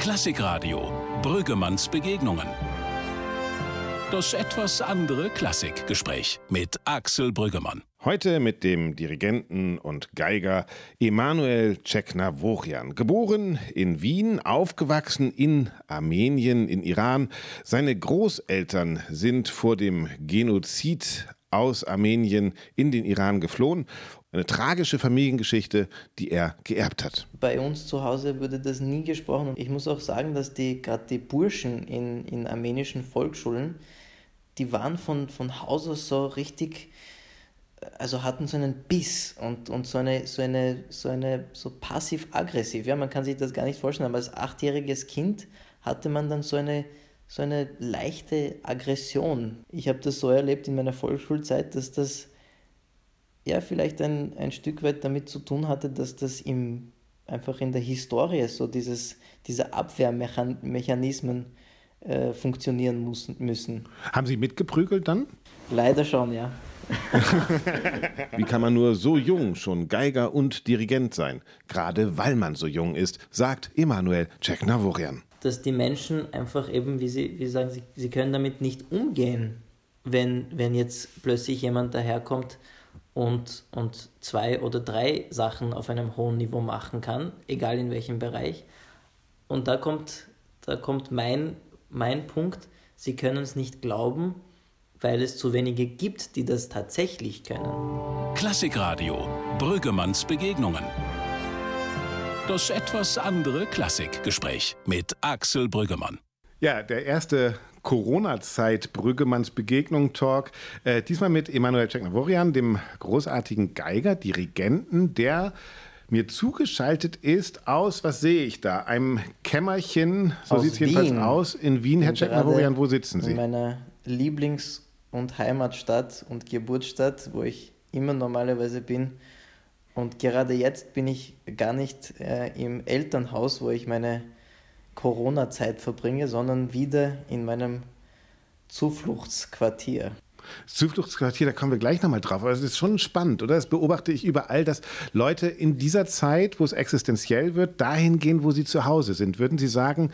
Klassikradio Brüggemanns Begegnungen. Das etwas andere Klassikgespräch mit Axel Brüggemann. Heute mit dem Dirigenten und Geiger Emanuel Ceknavorian. Geboren in Wien, aufgewachsen in Armenien, in Iran. Seine Großeltern sind vor dem Genozid aus Armenien in den Iran geflohen. Eine tragische Familiengeschichte, die er geerbt hat. Bei uns zu Hause wurde das nie gesprochen. Ich muss auch sagen, dass die gerade die Burschen in, in armenischen Volksschulen, die waren von, von Haus aus so richtig, also hatten so einen Biss und, und so eine, so eine, so eine, so passiv-aggressiv. Ja, man kann sich das gar nicht vorstellen, aber als achtjähriges Kind hatte man dann so eine, so eine leichte Aggression. Ich habe das so erlebt in meiner Volksschulzeit, dass das ja vielleicht ein, ein Stück weit damit zu tun hatte, dass das im, einfach in der Historie so dieses, diese Abwehrmechanismen äh, funktionieren muss, müssen. Haben Sie mitgeprügelt dann? Leider schon, ja. Wie kann man nur so jung schon Geiger und Dirigent sein? Gerade weil man so jung ist, sagt Emanuel Ceknavorian dass die Menschen einfach eben, wie sie, wie sagen, sie, sie können damit nicht umgehen, wenn, wenn jetzt plötzlich jemand daherkommt und, und zwei oder drei Sachen auf einem hohen Niveau machen kann, egal in welchem Bereich. Und da kommt, da kommt mein, mein Punkt, sie können es nicht glauben, weil es zu wenige gibt, die das tatsächlich können. Klassikradio, Brüggemanns Begegnungen. Das etwas andere Klassikgespräch mit Axel Brüggemann. Ja, der erste Corona-Zeit Brüggemanns Begegnung Talk. Äh, diesmal mit Emanuel Ceknavorian, dem großartigen Geiger, Dirigenten, der mir zugeschaltet ist aus, was sehe ich da? Einem Kämmerchen, so sieht es jedenfalls aus, in Wien. Herr Ceknavorian, wo sitzen Sie? In meiner Lieblings- und Heimatstadt und Geburtsstadt, wo ich immer normalerweise bin. Und gerade jetzt bin ich gar nicht äh, im Elternhaus, wo ich meine Corona-Zeit verbringe, sondern wieder in meinem Zufluchtsquartier. Das Zufluchtsquartier, da kommen wir gleich nochmal drauf. Aber es ist schon spannend, oder? Das beobachte ich überall, dass Leute in dieser Zeit, wo es existenziell wird, dahin gehen, wo sie zu Hause sind. Würden Sie sagen,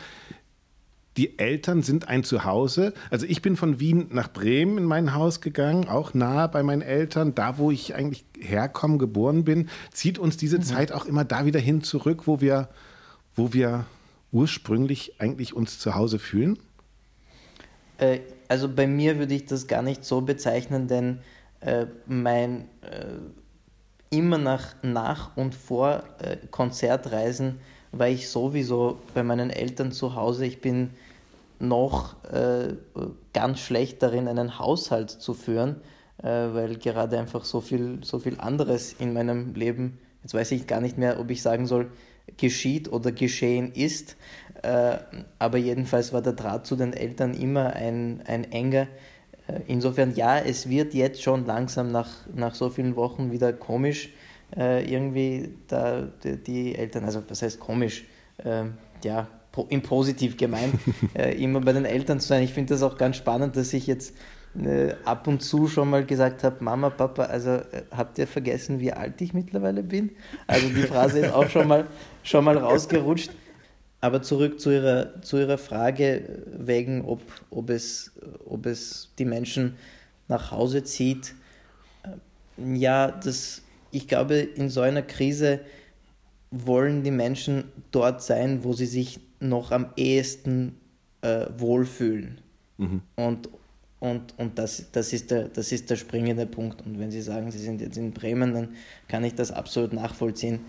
die Eltern sind ein Zuhause. Also ich bin von Wien nach Bremen in mein Haus gegangen, auch nahe bei meinen Eltern, da wo ich eigentlich herkomme, geboren bin. Zieht uns diese mhm. Zeit auch immer da wieder hin zurück, wo wir, wo wir ursprünglich eigentlich uns zu Hause fühlen? Äh, also bei mir würde ich das gar nicht so bezeichnen, denn äh, mein äh, immer nach, nach und vor Konzertreisen war ich sowieso bei meinen Eltern zu Hause. Ich bin noch ganz schlecht darin, einen Haushalt zu führen, weil gerade einfach so viel, so viel anderes in meinem Leben, jetzt weiß ich gar nicht mehr, ob ich sagen soll, geschieht oder geschehen ist. Äh, aber jedenfalls war der Draht zu den Eltern immer ein, ein enger. Äh, insofern ja, es wird jetzt schon langsam nach, nach so vielen Wochen wieder komisch, äh, irgendwie da die, Eltern, also was heißt komisch, äh, ja, im Positiv gemeint, immer bei den Eltern zu sein. Ich finde das auch ganz spannend, dass ich jetzt ab und zu schon mal gesagt habe, Mama, Papa, also äh, habt ihr vergessen, wie alt ich mittlerweile bin? Also die Phrase ist auch schon mal, schon mal rausgerutscht. Aber zurück zu Ihrer, zu ihrer Frage wegen, ob, ob, es, ob es die Menschen nach Hause zieht. Ja, das, ich glaube, in so einer Krise wollen die Menschen dort sein, wo sie sich noch am ehesten äh, wohlfühlen. Mhm. Und, und, und das, das, ist der, das ist der springende Punkt. Und wenn Sie sagen, Sie sind jetzt in Bremen, dann kann ich das absolut nachvollziehen.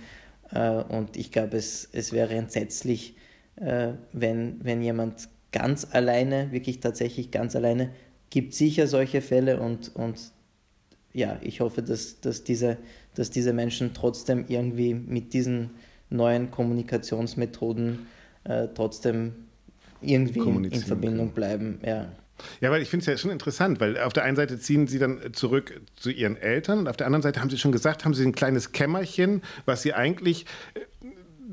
Äh, und ich glaube, es, es wäre entsetzlich, äh, wenn, wenn jemand ganz alleine, wirklich tatsächlich ganz alleine, gibt sicher solche Fälle und, und ja, ich hoffe, dass, dass, diese, dass diese Menschen trotzdem irgendwie mit diesen neuen Kommunikationsmethoden äh, trotzdem irgendwie in Verbindung bleiben. Ja. Ja, weil ich finde es ja schon interessant, weil auf der einen Seite ziehen sie dann zurück zu ihren Eltern und auf der anderen Seite haben sie schon gesagt, haben sie ein kleines Kämmerchen, was sie eigentlich äh,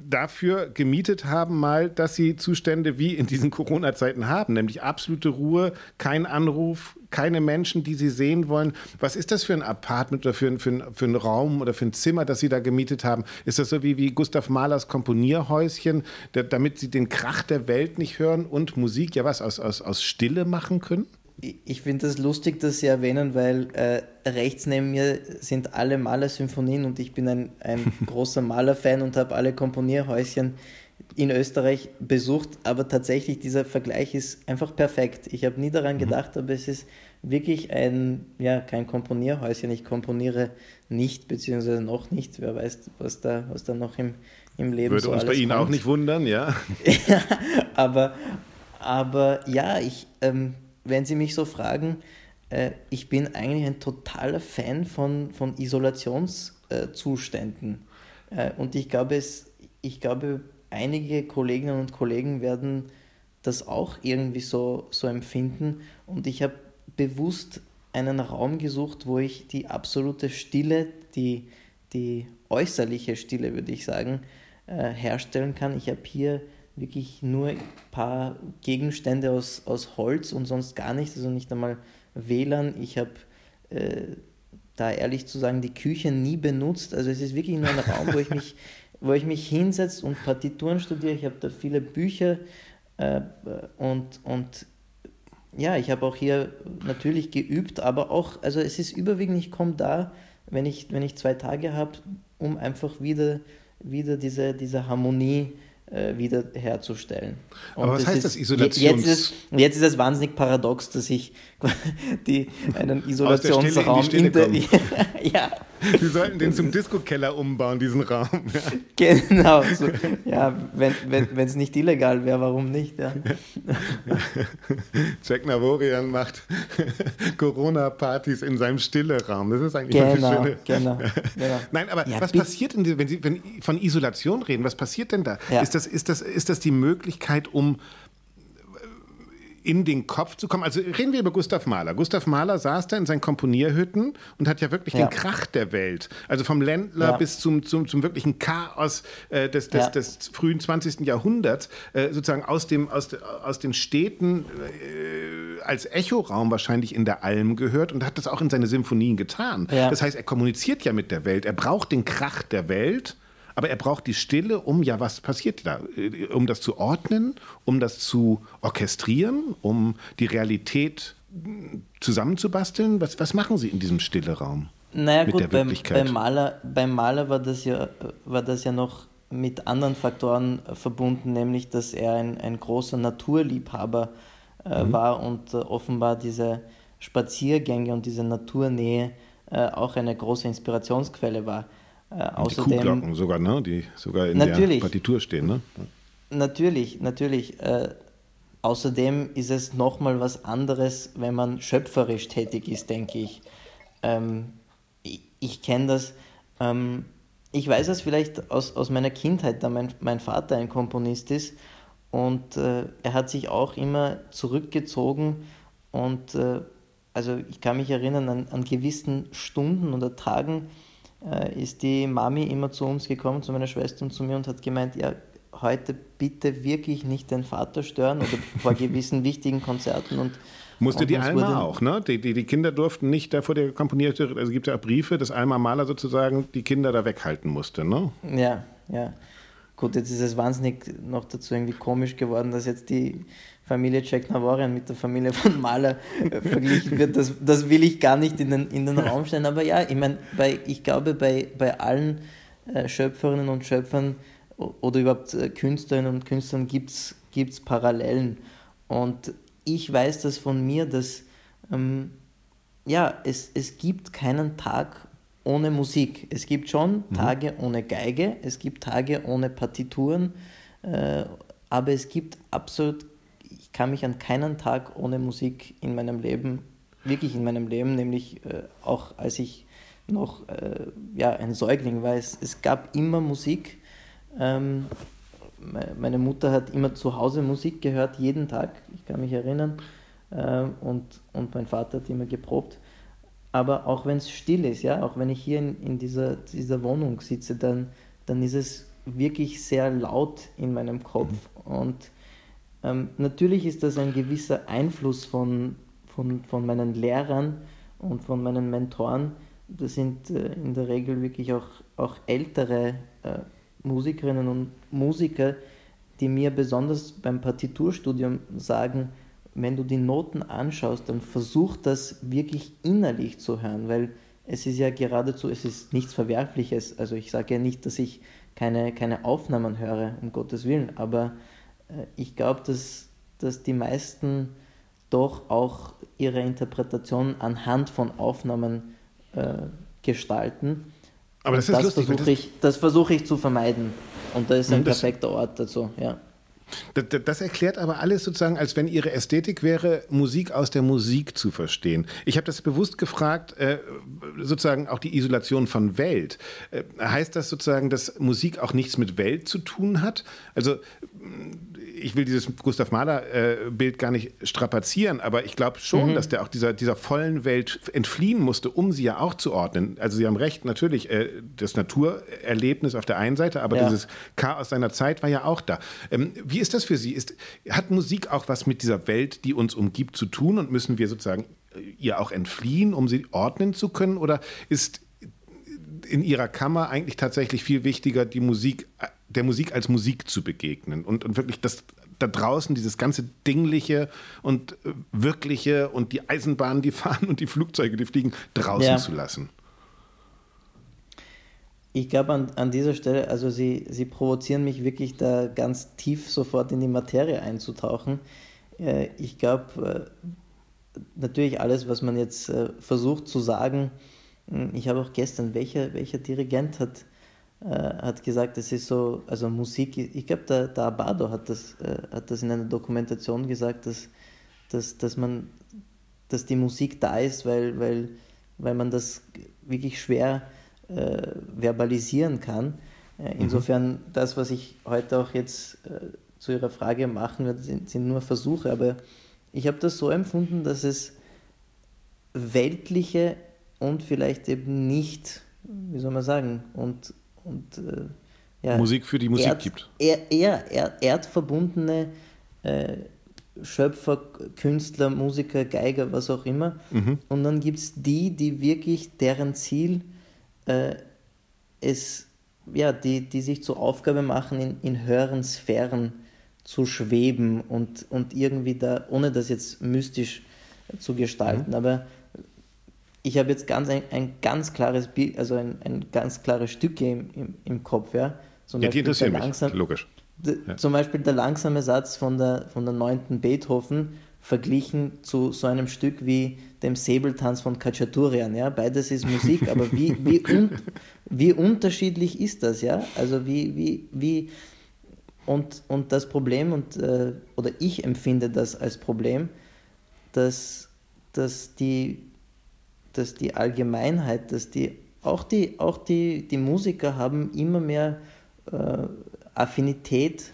dafür gemietet haben, mal, dass sie Zustände wie in diesen Corona-Zeiten haben, nämlich absolute Ruhe, kein Anruf, keine Menschen, die sie sehen wollen. Was ist das für ein Apartment oder für ein, für für ein Raum oder für ein Zimmer, das sie da gemietet haben? Ist das so wie, wie Gustav Mahlers Komponierhäuschen, der, damit sie den Krach der Welt nicht hören und Musik ja was aus, aus, aus Stille machen können? Ich finde das lustig, dass Sie erwähnen, weil äh, rechts neben mir sind alle Malersymphonien und ich bin ein, ein großer Malerfan und habe alle Komponierhäuschen in Österreich besucht, aber tatsächlich dieser Vergleich ist einfach perfekt. Ich habe nie daran mhm. gedacht, aber es ist wirklich ein, ja, kein Komponierhäuschen. Ich komponiere nicht, beziehungsweise noch nicht. Wer weiß, was da, was da noch im, im Leben Würde so uns bei Ihnen kommt. auch nicht wundern, ja. aber, aber ja, ich, ähm, wenn Sie mich so fragen, äh, ich bin eigentlich ein totaler Fan von, von Isolationszuständen. Äh, und ich glaube, es, ich glaube, einige Kolleginnen und Kollegen werden das auch irgendwie so, so empfinden. Und ich habe bewusst einen Raum gesucht, wo ich die absolute Stille, die, die äußerliche Stille, würde ich sagen, äh, herstellen kann. Ich habe hier wirklich nur ein paar Gegenstände aus, aus Holz und sonst gar nichts, also nicht einmal WLAN. Ich habe äh, da ehrlich zu sagen die Küche nie benutzt. Also es ist wirklich nur ein Raum, wo ich mich, wo ich mich hinsetze und Partituren studiere. Ich habe da viele Bücher äh, und, und ja, ich habe auch hier natürlich geübt, aber auch, also es ist überwiegend, ich komme da, wenn ich, wenn ich zwei Tage habe, um einfach wieder, wieder diese, diese Harmonie äh, wiederherzustellen. Aber was heißt ist, das Isolations... Jetzt ist, jetzt ist es wahnsinnig paradox, dass ich die, einen Isolationsraum in, in der... ja. Sie sollten den zum Disco-Keller umbauen, diesen Raum. Ja. Genau. So. Ja, wenn es wenn, nicht illegal wäre, warum nicht? Ja. Jack Navorian macht Corona-Partys in seinem Stille-Raum. Das ist eigentlich genau, eine schöne... Genau, genau. Nein, aber ja, was passiert, denn, wenn Sie wenn von Isolation reden, was passiert denn da? Ist das, ist, das, ist das die Möglichkeit, um in den Kopf zu kommen. Also reden wir über Gustav Mahler. Gustav Mahler saß da in seinen Komponierhütten und hat ja wirklich ja. den Krach der Welt. Also vom Ländler ja. bis zum, zum, zum wirklichen Chaos äh, des, des, ja. des, frühen 20. Jahrhunderts, äh, sozusagen aus, dem, aus, aus den Städten äh, als Echoraum wahrscheinlich in der Alm gehört und hat das auch in seine Symphonien getan. Das heißt, er kommuniziert ja mit der Welt. Er braucht den Krach der Welt aber er braucht die Stille, um, ja, was passiert da? Äh, um das zu ordnen, um das zu orchestrieren, um die Realität hm, zusammenzubasteln. Was, was machen Sie in diesem stille Raum? Naja, mit gut, der beim, beim, Maler, beim Maler war das, ja, war das ja noch mit anderen Faktoren verbunden, nämlich dass er ein, ein großer Naturliebhaber äh, mhm. war und äh, offenbar diese Spaziergänge und diese Naturnähe äh, auch eine große Inspirationsquelle war. Äh, außerdem, die Kuhglocken sogar, ne? die sogar in der Partitur stehen. Ne? Natürlich, natürlich. Äh, außerdem ist es nochmal was anderes, wenn man schöpferisch tätig ist, denke ich. Ähm, ich, ich kenne das. Ähm, ich weiß es vielleicht aus, aus meiner Kindheit, da mein, mein Vater ein Komponist ist und äh, er hat sich auch immer zurückgezogen und äh, also ich kann mich erinnern an, an gewissen Stunden oder Tagen, äh, ist die Mami immer zu uns gekommen, zu meiner Schwester und zu mir und hat gemeint, ja, heute bitte wirklich nicht den Vater stören oder vor gewissen wichtigen Konzerten und musste die Alma auch, ne? Die, die, die Kinder durften nicht da vor der komponierte, also gibt es ja Briefe, dass Alma Maler sozusagen die Kinder da weghalten musste, ne? Ja, ja. Gut, jetzt ist es wahnsinnig noch dazu irgendwie komisch geworden, dass jetzt die Familie Jack Navorian mit der Familie von Maler äh, verglichen wird. Das, das will ich gar nicht in den, in den Raum stellen. Aber ja, ich meine, ich glaube, bei, bei allen äh, Schöpferinnen und Schöpfern oder überhaupt äh, Künstlerinnen und Künstlern gibt es Parallelen. Und ich weiß das von mir, dass ähm, ja, es, es gibt keinen Tag ohne Musik. Es gibt schon mhm. Tage ohne Geige, es gibt Tage ohne Partituren, äh, aber es gibt absolut, kann mich an keinen Tag ohne Musik in meinem Leben, wirklich in meinem Leben, nämlich äh, auch als ich noch äh, ja, ein Säugling war, es, es gab immer Musik. Ähm, meine Mutter hat immer zu Hause Musik gehört, jeden Tag, ich kann mich erinnern. Äh, und, und mein Vater hat immer geprobt aber auch wenn es still ist, ja, auch wenn ich hier in, in dieser, dieser Wohnung sitze, dann, dann ist es wirklich sehr laut in meinem Kopf. Mhm. Und ähm, natürlich ist das ein gewisser Einfluss von, von, von meinen Lehrern und von meinen Mentoren. Das sind äh, in der Regel wirklich auch, auch ältere äh, Musikerinnen und Musiker, die mir besonders beim Partiturstudium sagen, wenn du die Noten anschaust, dann versuch das wirklich innerlich zu hören, weil es ist ja geradezu, es ist nichts Verwerfliches. Also ich sage ja nicht, dass ich keine, keine Aufnahmen höre, um Gottes Willen, aber ich glaube, dass, dass die meisten doch auch ihre Interpretation anhand von Aufnahmen äh, gestalten. Aber das ist das lustig. Versuche ich, das versuche ich zu vermeiden. Und da ist ein das, perfekter Ort dazu, ja. Das, das, erklärt aber alles sozusagen, als wenn ihre Ästhetik wäre, Musik aus der Musik zu verstehen. Ich habe das bewusst gefragt, äh, sozusagen auch die Isolation von Welt. Äh, heißt das sozusagen, dass Musik auch nichts mit Welt zu tun hat? Also ich will dieses Gustav Mahler-Bild gar nicht strapazieren, aber ich glaube schon, mhm. dass der auch dieser, dieser vollen Welt entfliehen musste, um sie ja auch zu ordnen. Also Sie haben recht, natürlich, äh, das Naturerlebnis auf der einen Seite, aber ja. dieses Chaos seiner Zeit war ja auch da. Ähm, wie ist das für Sie? Ist, hat Musik auch was mit dieser Welt, die uns umgibt, zu tun und müssen wir sozusagen äh, ihr auch entfliehen, um sie ordnen zu können? Oder ist in ihrer Kammer eigentlich tatsächlich viel wichtiger, die Musik, der Musik als Musik zu begegnen und, und wirklich das da draußen dieses ganze Dingliche und äh, Wirkliche und die Eisenbahnen, die fahren und die Flugzeuge, die fliegen, draußen ja. zu lassen. Ich glaube an, an dieser Stelle, also sie, sie provozieren mich wirklich da ganz tief sofort in die Materie einzutauchen. Äh, ich glaube, äh, natürlich alles, was man jetzt versucht zu sagen, hm, ich habe auch gestern, welcher, welcher Dirigent hat, äh, hat gesagt, es ist so, also Musik, ich glaube, der, der Abado hat das, äh, hat das in einer Dokumentation gesagt, dass, dass, dass man, dass die Musik da ist, weil, weil, weil man das wirklich schwer äh, verbalisieren kann. Äh, mhm. insofern, mhm. das, was ich heute auch jetzt äh, zu Ihrer Frage machen werde, sind, sind nur Versuche, aber ich habe das so empfunden, dass es weltliche und vielleicht eben nicht, wie soll man sagen, und, und äh, ja, Musik für die Musik Erd, gibt. Eher, eher erdverbundene äh, Schöpfer, Künstler, Musiker, Geiger, was auch immer. Mhm. Und dann gibt es die, die wirklich, deren Ziel äh, es, ja, die, die sich zur Aufgabe machen, in, in höheren Sphären zu schweben und, und irgendwie da, ohne das jetzt mystisch zu gestalten, mhm. aber ich habe jetzt ganz ein, ein ganz klares Bild, also ein, ein ganz klares Stück im, im, im Kopf, ja. Zum ja, die interessieren mich, langsam, logisch. Ja. Zum Beispiel der langsame Satz von der, von der 9. Beethoven verglichen zu so einem Stück wie dem Säbeltanz von Kachaturian, ja. Beides ist Musik, aber wie, wie, un, wie unterschiedlich ist das, ja? Also wie, wie, wie, und, und das Problem, und, äh, oder ich empfinde das als Problem, dass, dass die dass die Allgemeinheit, dass die auch die, auch die, die Musiker haben immer mehr äh, Affinität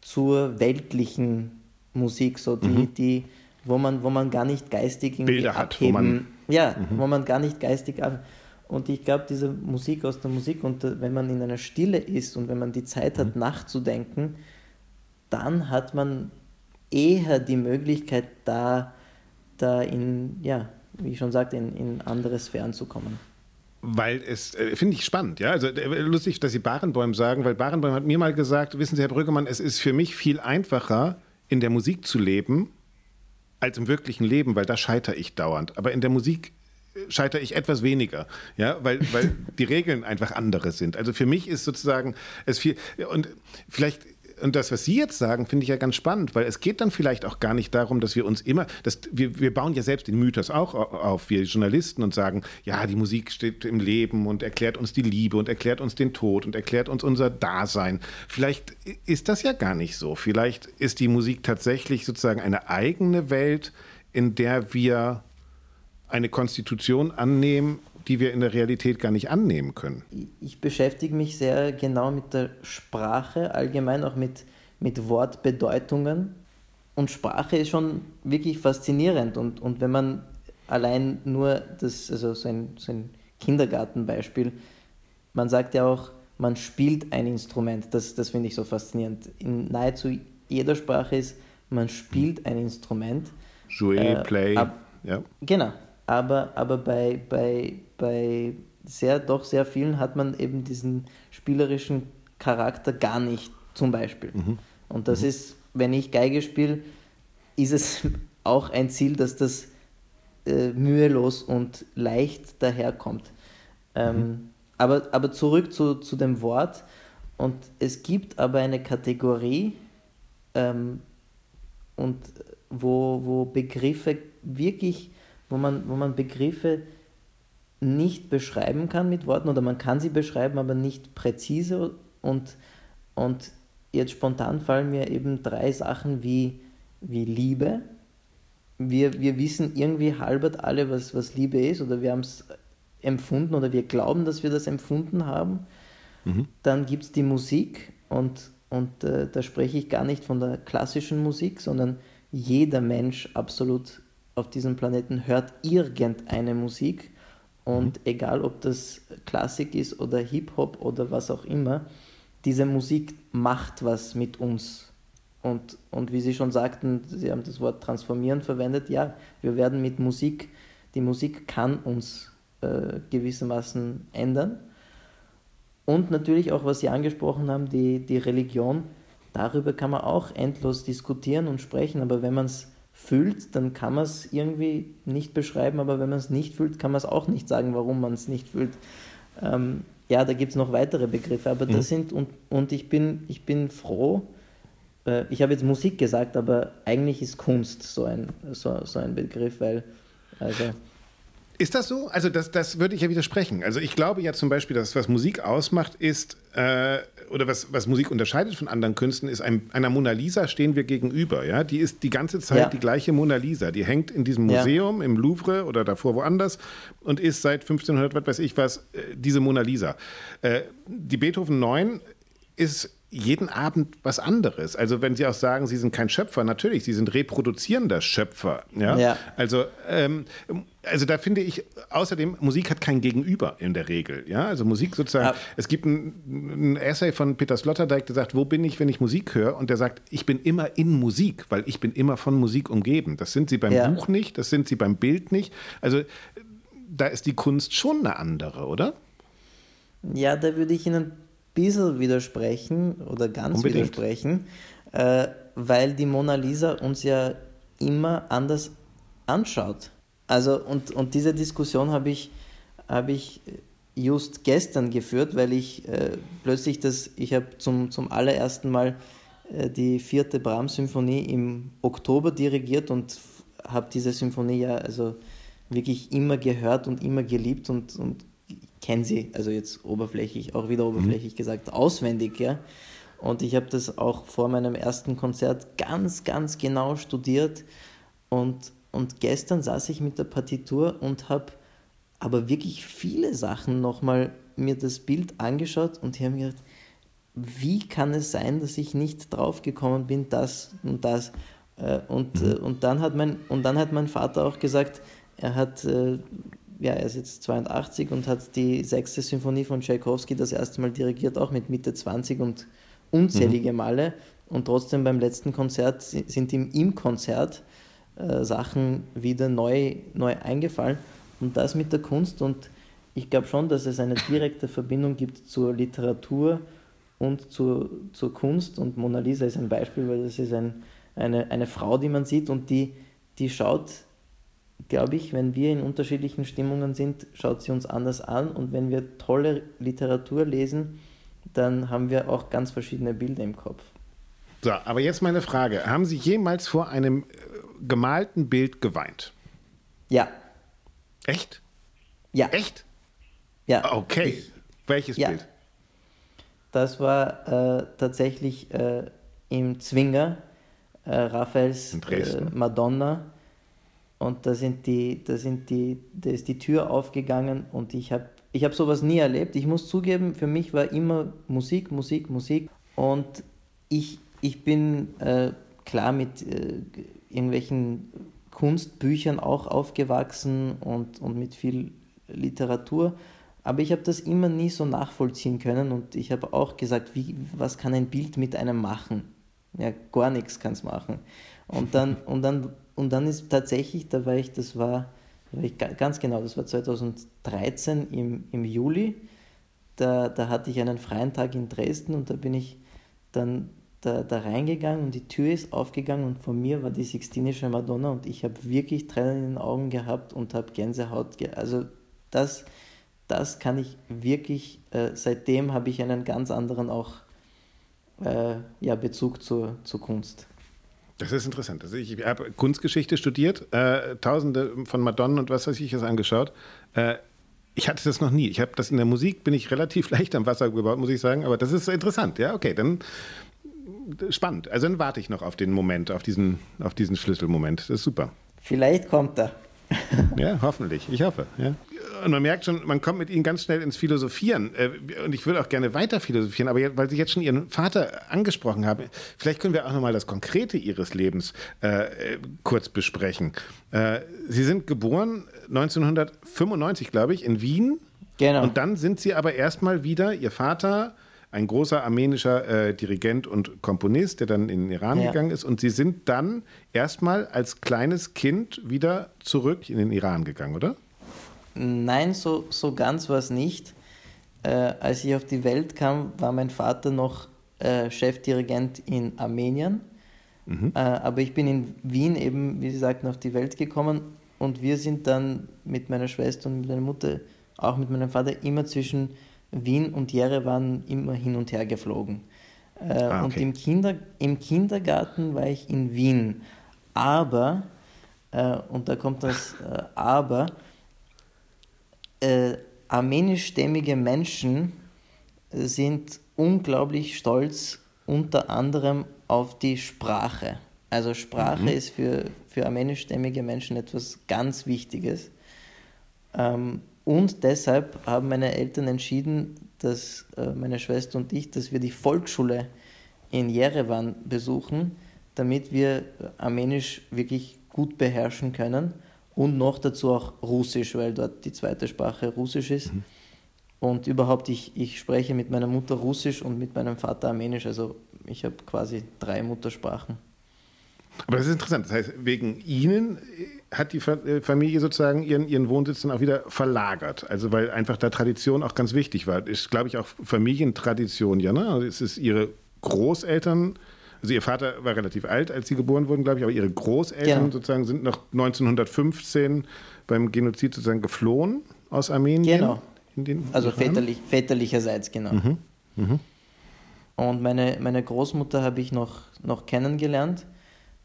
zur weltlichen Musik, so die, mhm. die, wo man, wo man gar nicht geistig Bilder hat, abheben, wo man, ja, mhm. wo man gar nicht geistig ab, und ich glaube, diese Musik aus der Musik, und äh, wenn man in einer Stille ist und wenn man die Zeit hat, mhm. nachzudenken, dann hat man eher die Möglichkeit, da, da in, ja, wie ich schon sagte, in, in andere Sphären zu kommen. Weil es, äh, finde ich spannend, ja. Also äh, lustig, dass Sie Barenbäum sagen, weil Barenbäum hat mir mal gesagt, wissen Sie, Herr Brüggemann, es ist für mich viel einfacher, in der Musik zu leben, als im wirklichen Leben, weil da scheitere ich dauernd. Aber in der Musik äh, scheitere ich etwas weniger, ja, weil, weil die Regeln einfach andere sind. Also für mich ist sozusagen es viel, und vielleicht und das, was Sie jetzt sagen, finde ich ja ganz spannend, weil es geht dann vielleicht auch gar nicht darum, dass wir uns immer, dass wir, wir bauen ja selbst den Mythos auch auf, wir Journalisten, und sagen, ja, die Musik steht im Leben und erklärt uns die Liebe und erklärt uns den Tod und erklärt uns unser Dasein. Vielleicht ist das ja gar nicht so. Vielleicht ist die Musik tatsächlich sozusagen eine eigene Welt, in der wir eine Konstitution annehmen, die wir in der Realität gar nicht annehmen können. Ich beschäftige mich sehr genau mit der Sprache, allgemein auch mit, mit Wortbedeutungen. Und Sprache ist schon wirklich faszinierend. Und, und wenn man allein nur das, also so ein, so ein Kindergartenbeispiel, man sagt ja auch, man spielt ein Instrument. Das, das finde ich so faszinierend. In nahezu jeder Sprache ist, man spielt ein Instrument. Jouer, äh, play. Ab, ja. Genau. Aber, aber bei, bei, bei sehr, doch sehr vielen hat man eben diesen spielerischen Charakter gar nicht, zum Beispiel. Mhm. Und das mhm. ist, wenn ich Geige spiele, ist es auch ein Ziel, dass das äh, mühelos und leicht daherkommt. Ähm, mhm. aber, aber zurück zu, zu dem Wort. Und es gibt aber eine Kategorie, ähm, und wo, wo Begriffe wirklich, wo man, wo man Begriffe nicht beschreiben kann mit Worten oder man kann sie beschreiben, aber nicht präzise und, und jetzt spontan fallen mir eben drei Sachen wie, wie Liebe. Wir, wir wissen irgendwie halbert alle, was, was Liebe ist oder wir haben es empfunden oder wir glauben, dass wir das empfunden haben. Mhm. Dann gibt es die Musik und, und äh, da spreche ich gar nicht von der klassischen Musik, sondern jeder Mensch absolut auf diesem Planeten hört irgendeine Musik und mhm. egal ob das Klassik ist oder Hip-Hop oder was auch immer, diese Musik macht was mit uns. Und, und wie Sie schon sagten, Sie haben das Wort transformieren verwendet, ja, wir werden mit Musik, die Musik kann uns äh, gewissermaßen ändern. Und natürlich auch, was Sie angesprochen haben, die, die Religion, darüber kann man auch endlos diskutieren und sprechen, aber wenn man es fühlt, dann kann man es irgendwie nicht beschreiben, aber wenn man es nicht fühlt, kann man es auch nicht sagen, warum man es nicht fühlt. Ähm, ja, da gibt es noch weitere Begriffe, aber mhm. das sind, und, und ich, bin, ich bin froh, äh, ich habe jetzt Musik gesagt, aber eigentlich ist Kunst so ein, so, so ein Begriff, weil, also ist das so? Also das, das würde ich ja widersprechen. Also ich glaube ja zum Beispiel, dass was Musik ausmacht, ist, äh, oder was, was Musik unterscheidet von anderen Künsten, ist ein, einer Mona Lisa stehen wir gegenüber. Ja? Die ist die ganze Zeit ja. die gleiche Mona Lisa. Die hängt in diesem Museum ja. im Louvre oder davor woanders und ist seit 1500, was weiß ich was, äh, diese Mona Lisa. Äh, die Beethoven 9 ist jeden Abend was anderes. Also wenn Sie auch sagen, Sie sind kein Schöpfer, natürlich, Sie sind reproduzierender Schöpfer. Ja. ja. Also, ähm, also da finde ich, außerdem, Musik hat kein Gegenüber in der Regel. Ja, also Musik sozusagen. Ja. Es gibt ein, ein, Essay von Peter Sloterdijk, der sagt, wo bin ich, wenn ich Musik höre? Und der sagt, ich bin immer in Musik, weil ich bin immer von Musik umgeben. Das sind Sie beim ja. Buch nicht, das sind Sie beim Bild nicht. Also da ist die Kunst schon eine andere, oder? Ja, da würde ich Ihnen bisschen widersprechen oder ganz Unbedingt. widersprechen, äh, weil die Mona Lisa uns ja immer anders anschaut. Also, und, und diese Diskussion habe ich, hab ich just gestern geführt, weil ich äh, plötzlich das, ich habe zum, zum allerersten Mal äh, die vierte Brahms-Symphonie im Oktober dirigiert und habe diese Symphonie ja also wirklich immer gehört und immer geliebt und, und kenne sie, also jetzt oberflächlich, auch wieder oberflächlich mhm. gesagt, auswendig, ja. Und ich habe das auch vor meinem ersten Konzert ganz, ganz genau studiert. Und, und gestern saß ich mit der Partitur und habe aber wirklich viele Sachen nochmal mir das Bild angeschaut und ich habe mir gedacht, wie kann es sein, dass ich nicht draufgekommen bin, das und das. Äh, und, mhm. Äh, und, dann hat mein, und dann hat mein Vater auch gesagt, er hat äh, ja, er ist jetzt 82 und hat die sechste Symphonie von Tchaikovsky das erste Mal dirigiert, auch mit Mitte 20 und unzählige mhm. Male. Und trotzdem beim letzten Konzert sind ihm im Konzert äh, Sachen wieder neu, neu eingefallen. Und das mit der Kunst. Und ich glaube schon, dass es eine direkte Verbindung gibt zur Literatur und zur, zur Kunst. Und Mona Lisa ist ein Beispiel, weil das ist ein, eine, eine Frau, die man sieht und die, die schaut glaube ich, wenn wir in unterschiedlichen Stimmungen sind, schaut sie uns anders an und wenn wir tolle Literatur lesen, dann haben wir auch ganz verschiedene Bilder im Kopf. So, aber jetzt meine Frage. Haben Sie jemals vor einem gemalten Bild geweint? Ja. Echt? Ja. Echt? Ja. Okay. Ich, Welches ja. Bild? Das war äh, tatsächlich äh, im Zwinger, äh, Raphaels äh, Madonna und da sind die, da sind die, da ist die Tür aufgegangen und ich habe ich hab sowas nie erlebt. Ich muss zugeben, für mich war immer Musik, Musik, Musik. Und ich, ich bin äh, klar mit äh, irgendwelchen Kunstbüchern auch aufgewachsen und, und mit viel Literatur. Aber ich habe das immer nie so nachvollziehen können und ich habe auch gesagt, wie, was kann ein Bild mit einem machen? Ja, gar nichts kann es machen. Und dann, und, dann, und dann ist tatsächlich, da war ich, das war, da war ich ganz genau, das war 2013 im, im Juli, da, da hatte ich einen freien Tag in Dresden und da bin ich dann da, da reingegangen und die Tür ist aufgegangen und vor mir war die Sixtinische Madonna und ich habe wirklich Tränen in den Augen gehabt und habe Gänsehaut. Ge also das, das kann ich wirklich, äh, seitdem habe ich einen ganz anderen auch äh, ja, Bezug zur, zur Kunst. Das ist interessant. Also ich, habe Kunstgeschichte studiert, äh, tausende von Madonnen und was weiß ich es angeschaut. Äh, ich hatte das noch nie. Ich habe das in der Musik, bin ich relativ leicht am Wasser gebaut, muss ich sagen. Aber das ist interessant. Ja, okay, dann spannend. Also dann warte ich noch auf den Moment, auf diesen, auf diesen Schlüsselmoment. Das ist super. Vielleicht kommt er. ja, hoffentlich. Ich hoffe. Ja. Und man merkt schon, man kommt mit ihnen ganz schnell ins Philosophieren. Äh, und ich würde auch gerne weiter philosophieren, aber weil Sie jetzt schon Ihren Vater angesprochen haben, vielleicht können wir auch nochmal das Konkrete Ihres Lebens äh, kurz besprechen. Äh, Sie sind geboren 1995, glaube ich, in Wien. Genau. Und dann sind Sie aber erstmal wieder, Ihr Vater ein großer armenischer äh, Dirigent und Komponist, der dann in den Iran ja. gegangen ist. Und Sie sind dann erstmal als kleines Kind wieder zurück in den Iran gegangen, oder? Nein, so, so ganz war es nicht. Äh, als ich auf die Welt kam, war mein Vater noch äh, Chefdirigent in Armenien. Mhm. Äh, aber ich bin in Wien eben, wie Sie sagten, auf die Welt gekommen und wir sind dann mit meiner Schwester und mit meiner Mutter, auch mit meinem Vater, immer zwischen Wien und Jerewan immer hin und her geflogen. Äh, ah, okay. Und im, Kinder, im Kindergarten war ich in Wien. Aber, äh, und da kommt das äh, Aber, äh, armenischstämmige Menschen sind unglaublich stolz unter anderem auf die Sprache. Also Sprache mhm. ist für, für armenischstämmige Menschen etwas ganz Wichtiges. Ähm, und deshalb haben meine Eltern entschieden, dass äh, meine Schwester und ich, dass wir die Volksschule in Jerewan besuchen, damit wir Armenisch wirklich gut beherrschen können und noch dazu auch Russisch, weil dort die zweite Sprache Russisch ist. Mhm. Und überhaupt, ich, ich spreche mit meiner Mutter Russisch und mit meinem Vater Armenisch, also ich habe quasi drei Muttersprachen. Aber das ist interessant. Das heißt, wegen Ihnen hat die äh, Familie sozusagen ihren, ihren Wohnsitz dann auch wieder verlagert. Also weil einfach da Tradition auch ganz wichtig war. Ist, glaube ich, auch Familientradition, ja, ne? Also es ist Ihre Großeltern, also Ihr Vater war relativ alt, als Sie geboren wurden, glaube ich, aber Ihre Großeltern genau. sozusagen sind noch 1915 beim Genozid sozusagen geflohen aus Armenien. Genau. also väterlich, väterlicherseits, genau. Mhm. Mhm. Und meine, meine Großmutter habe ich noch, noch kennengelernt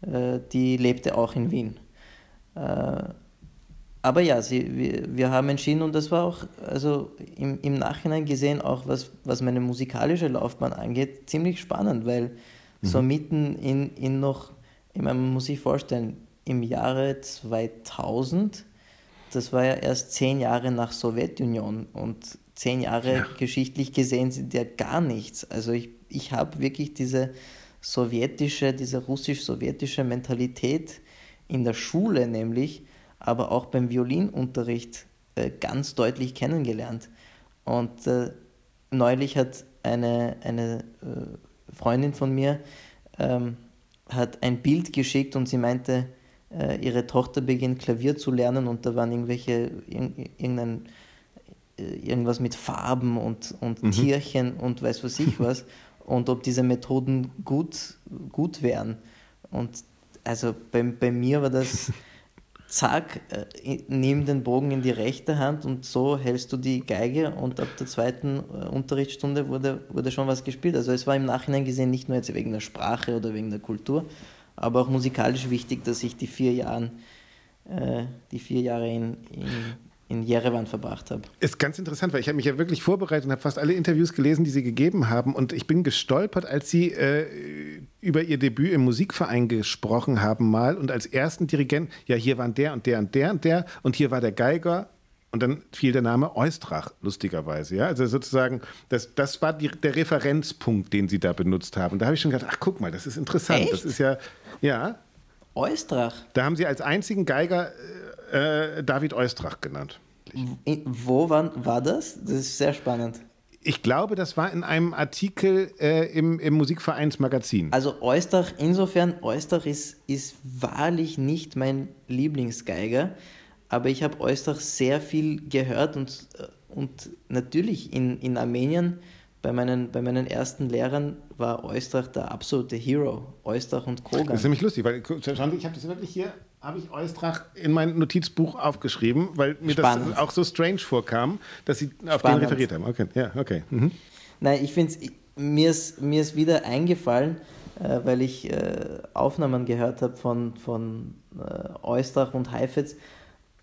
äh, die lebte auch in Wien. Äh, aber ja, sie, wir, wir haben entschieden und das war auch, also im, im Nachhinein gesehen, auch was, was meine musikalische Laufbahn angeht, ziemlich spannend, weil mhm. so mitten in, in noch, ich meine, man muss sich vorstellen, im Jahre 2000, das war ja erst zehn Jahre nach Sowjetunion und zehn Jahre ja. geschichtlich gesehen sind ja gar nichts. Also ich, ich habe wirklich diese sowjetische, diese russisch-sowjetische Mentalität in der Schule nämlich, aber auch beim Violinunterricht äh, ganz deutlich kennengelernt. Und äh, neulich hat eine, eine äh, Freundin von mir ähm, hat ein Bild geschickt und sie meinte, äh, ihre Tochter beginnt Klavier zu lernen und da waren irgendwelche, irgendein, äh, irgendwas mit Farben und, und mhm. Tierchen und weiß was ich was und ob diese Methoden gut, gut wären. Und also bei, bei mir war das zack, äh, nimm den Bogen in die rechte Hand und so hältst du die Geige und ab der zweiten äh, Unterrichtsstunde wurde, wurde schon was gespielt. Also es war im Nachhinein gesehen nicht nur jetzt wegen der Sprache oder wegen der Kultur, aber auch musikalisch wichtig, dass ich die vier, Jahren, äh, die vier Jahre in, in in Jerewan verbracht habe. Ist ganz interessant, weil ich habe mich ja wirklich vorbereitet und habe fast alle Interviews gelesen, die Sie gegeben haben. Und ich bin gestolpert, als Sie äh, über Ihr Debüt im Musikverein gesprochen haben mal und als ersten Dirigent, ja, hier waren der und der und der und der und hier war der Geiger und dann fiel der Name Eustrach, lustigerweise. Ja? Also sozusagen, das, das war die, der Referenzpunkt, den Sie da benutzt haben. Und da habe ich schon gedacht, ach guck mal, das ist interessant. Echt? Das ist ja, ja. Eustrach. Da haben Sie als einzigen Geiger äh, David Eustrach genannt. Wo war, war das? Das ist sehr spannend. Ich glaube, das war in einem Artikel äh, im, im Musikvereinsmagazin. Also Eustach, insofern, Eustach ist, ist wahrlich nicht mein Lieblingsgeiger, aber ich habe Eustach sehr viel gehört und, äh, und natürlich in, in Armenien bei meinen, bei meinen ersten Lehrern war Eustach der absolute Hero. Eustach und Kogan. Das ist nämlich lustig, weil ich habe das wirklich hier, habe ich Eustrach in mein Notizbuch aufgeschrieben, weil mir Spannend. das auch so strange vorkam, dass sie auf Spannend. den referiert haben. Okay, ja, okay. Mhm. Nein, ich finde es, mir ist, mir ist wieder eingefallen, äh, weil ich äh, Aufnahmen gehört habe von, von äh, Eustrach und Heifetz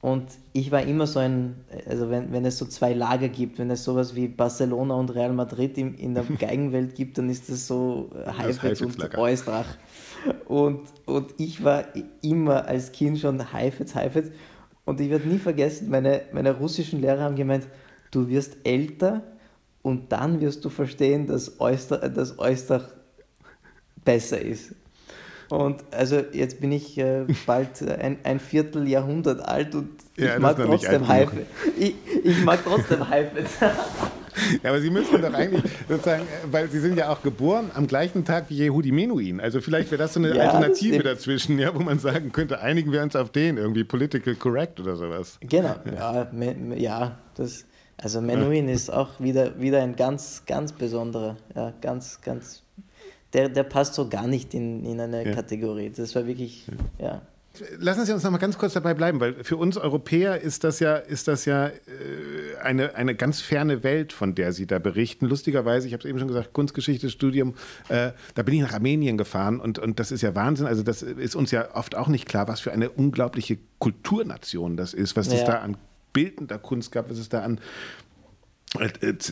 und ich war immer so ein, also wenn, wenn es so zwei Lager gibt, wenn es sowas wie Barcelona und Real Madrid in, in der Geigenwelt gibt, dann ist das so Heifetz und Eustrach. Und, und ich war immer als Kind schon Heifetz, Heifetz. Und ich werde nie vergessen, meine, meine russischen Lehrer haben gemeint, du wirst älter und dann wirst du verstehen, dass Eustrach, dass Eustrach besser ist. Und also jetzt bin ich äh, bald ein, ein Vierteljahrhundert alt und ja, ich, mag trotzdem Hype. Ich, ich mag trotzdem Hype. Ja, aber Sie müssen doch eigentlich sozusagen, weil Sie sind ja auch geboren am gleichen Tag wie Yehudi Menuhin. Also vielleicht wäre das so eine ja, Alternative dazwischen, ja, wo man sagen könnte, einigen wir uns auf den, irgendwie political correct oder sowas. Genau, ja, ja, ja das, also Menuhin ist auch wieder, wieder ein ganz, ganz besonderer, ja, ganz, ganz der, der passt so gar nicht in, in eine ja. Kategorie. Das war wirklich, ja. Ja. Lassen Sie uns noch mal ganz kurz dabei bleiben, weil für uns Europäer ist das ja, ist das ja äh, eine, eine ganz ferne Welt, von der Sie da berichten. Lustigerweise, ich habe es eben schon gesagt, Kunstgeschichte-Studium, äh, da bin ich nach Armenien gefahren und, und das ist ja Wahnsinn. Also das ist uns ja oft auch nicht klar, was für eine unglaubliche Kulturnation das ist, was ja. es da an bildender Kunst gab, was es da an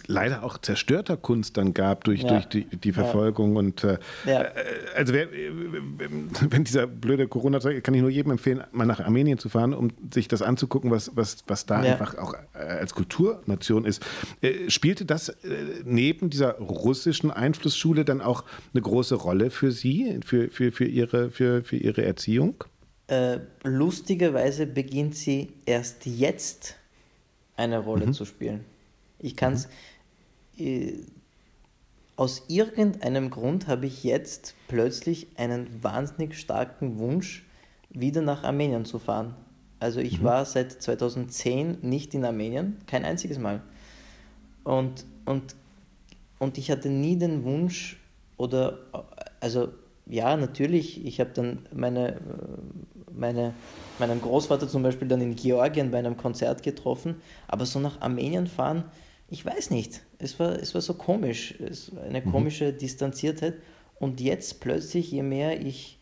leider auch zerstörter Kunst dann gab durch, ja. durch die, die Verfolgung. Ja. Und äh, ja. Äh, also wer, wenn dieser blöde corona kann ich nur jedem empfehlen, mal nach Armenien zu fahren, um sich das anzugucken, was, was, was da einfach auch als Kulturnation ist. Äh, spielte das äh, neben dieser russischen Einflussschule dann auch eine große Rolle für Sie, für, für, für, ihre, für, für Ihre Erziehung? lustigerweise beginnt sie erst jetzt eine Rolle mhm. zu spielen. Ich kann es. Mhm. Äh, aus irgendeinem Grund habe ich jetzt plötzlich einen wahnsinnig starken Wunsch, wieder nach Armenien zu fahren. Also ich mhm. war seit 2010 nicht in Armenien, kein einziges Mal. Und, und, und ich hatte nie den Wunsch oder, also ja, natürlich, ich habe dann meine, meine, meinen Großvater zum Beispiel dann in Georgien bei einem Konzert getroffen, aber so nach Armenien fahren, ich weiß nicht, es war, es war so komisch, es war eine mhm. komische Distanziertheit. Und jetzt plötzlich, je mehr ich,